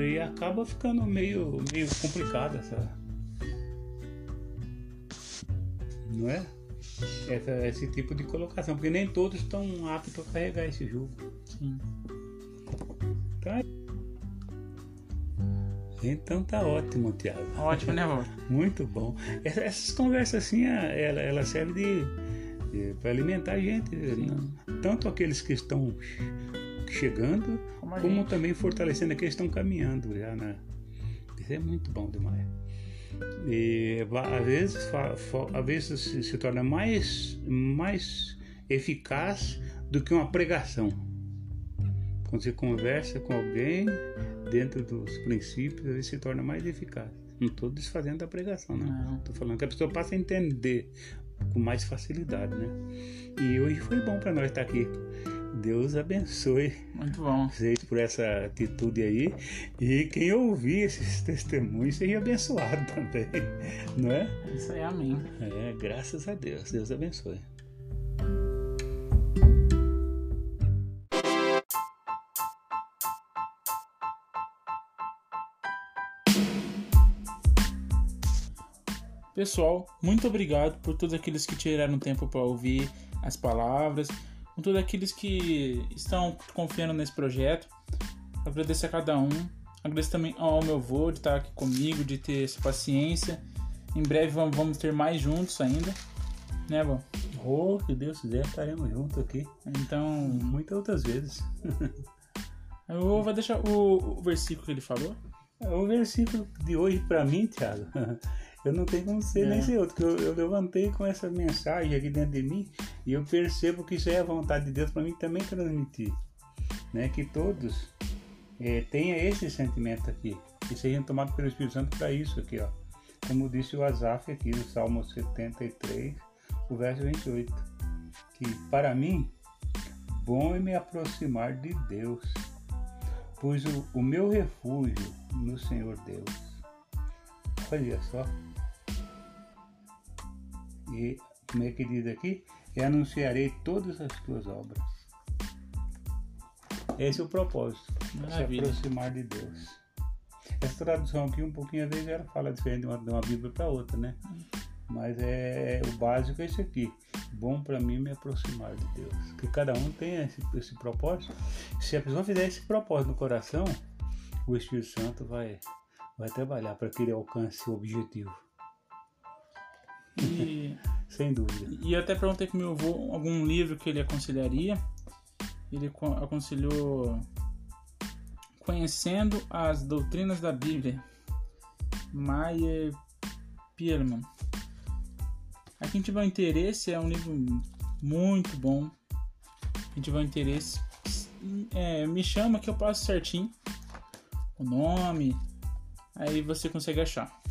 E acaba ficando meio, meio complicado essa. Não é? Essa, esse tipo de colocação, porque nem todos estão aptos a carregar esse jugo. Sim. Tá? Então tá ótimo, Tiago. Ótimo, né, vô? Muito bom. Essa- Essas conversas assim, ela, ela serve de, de para alimentar a gente, né? tanto aqueles que estão chegando, Como como também fortalecendo aqueles que estão caminhando já, né? Isso é muito bom demais. E às vezes, às vezes se, se torna mais, mais eficaz do que uma pregação. Quando você conversa com alguém dentro dos princípios, ele se torna mais eficaz. Não estou desfazendo a pregação, não. Não. Estou falando que a pessoa passa a entender com mais facilidade, né? E hoje foi bom para nós estar aqui. Deus abençoe Muito bom. vocês por essa atitude aí. E quem ouvir esses testemunhos seja abençoado também, não é? Isso aí, amém. É, graças a Deus. Deus abençoe. Pessoal, muito obrigado por todos aqueles que tiraram tempo para ouvir as palavras, por todos aqueles que estão confiando nesse projeto. Agradeço a cada um. Agradeço também ao meu avô de estar aqui comigo, de ter essa paciência. Em breve vamos, ter mais juntos ainda, né, vô? Oh, se Deus quiser, estaremos juntos aqui Então, muitas outras vezes. eu vou deixar o, o versículo que ele falou. O versículo de hoje para mim, Thiago, eu não tenho como ser É. nem ser outro, eu, eu levantei com essa mensagem aqui dentro de mim e eu percebo que isso é a vontade de Deus para mim também transmitir, né? Que todos eh, tenham esse sentimento aqui, que sejam tomados pelo Espírito Santo para isso aqui, ó. Como disse o Asaf aqui no Salmo 73, o verso 28, que para mim bom é me aproximar de Deus pus o, o meu refúgio no Senhor Deus. Olha só. E como é que diz aqui? E anunciarei todas as tuas obras. Esse é o propósito. Maravilha. Se aproximar de Deus. Essa tradução aqui, um pouquinho, às vezes, ela fala diferente de uma, de uma Bíblia para outra, né? Mas é, o básico é esse aqui. Bom para mim me aproximar de Deus. Que cada um tenha esse, esse propósito. Se a pessoa fizer esse propósito no coração, o Espírito Santo vai, vai trabalhar para que ele alcance o objetivo. E, Sem dúvida. e eu até perguntei pro meu avô algum livro que ele aconselharia. Ele co- aconselhou Conhecendo as Doutrinas da Bíblia. Mayer Pierman. A quem tiver interesse, é um livro muito bom. Quem tiver interesse, é, me chama que eu passo certinho o nome. Aí você consegue achar.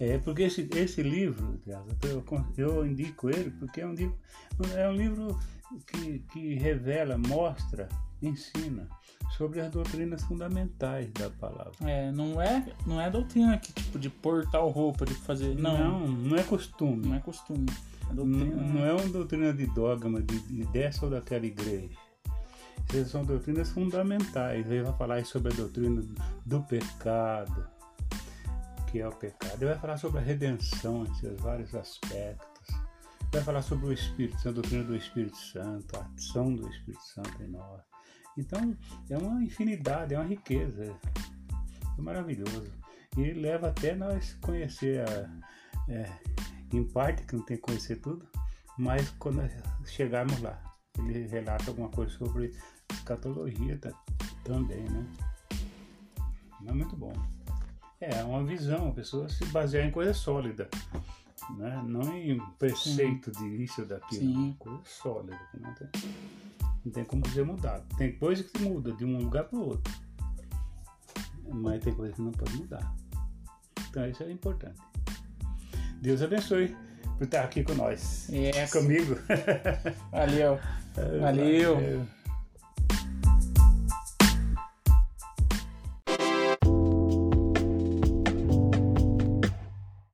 É, porque esse, esse livro, eu, eu indico ele porque é um livro, é um livro que, que revela, mostra, ensina sobre as doutrinas fundamentais da palavra. É, não é, não é doutrina que tipo de pôr tal roupa, de fazer. Não, não, não é costume. não é costume. É Não, doutrina. não é uma doutrina de dogma de, de dessa ou daquela igreja. Essas são doutrinas fundamentais. Ele vai falar sobre a doutrina do pecado, que é o pecado. Ele vai falar sobre a redenção em seus vários aspectos. Vai falar sobre o Espírito Santo, a doutrina do Espírito Santo, a ação do Espírito Santo em nós. Então, é uma infinidade, é uma riqueza. É maravilhoso. E ele leva até nós conhecer a, é, em parte, que não tem que conhecer tudo, mas quando chegarmos lá, ele relata alguma coisa sobre escatologia ta- também, né? É muito bom. É uma visão, a pessoa se basear em coisa sólida, né? Não em preceito de isso ou daquilo, Sim. coisa sólida, que não tem, não tem como ser mudado. Tem coisa que muda de um lugar para o outro, mas tem coisa que não pode mudar. Então isso é importante. Deus abençoe. por estar aqui com nós. Yes. Comigo. Valeu. Valeu. Valeu.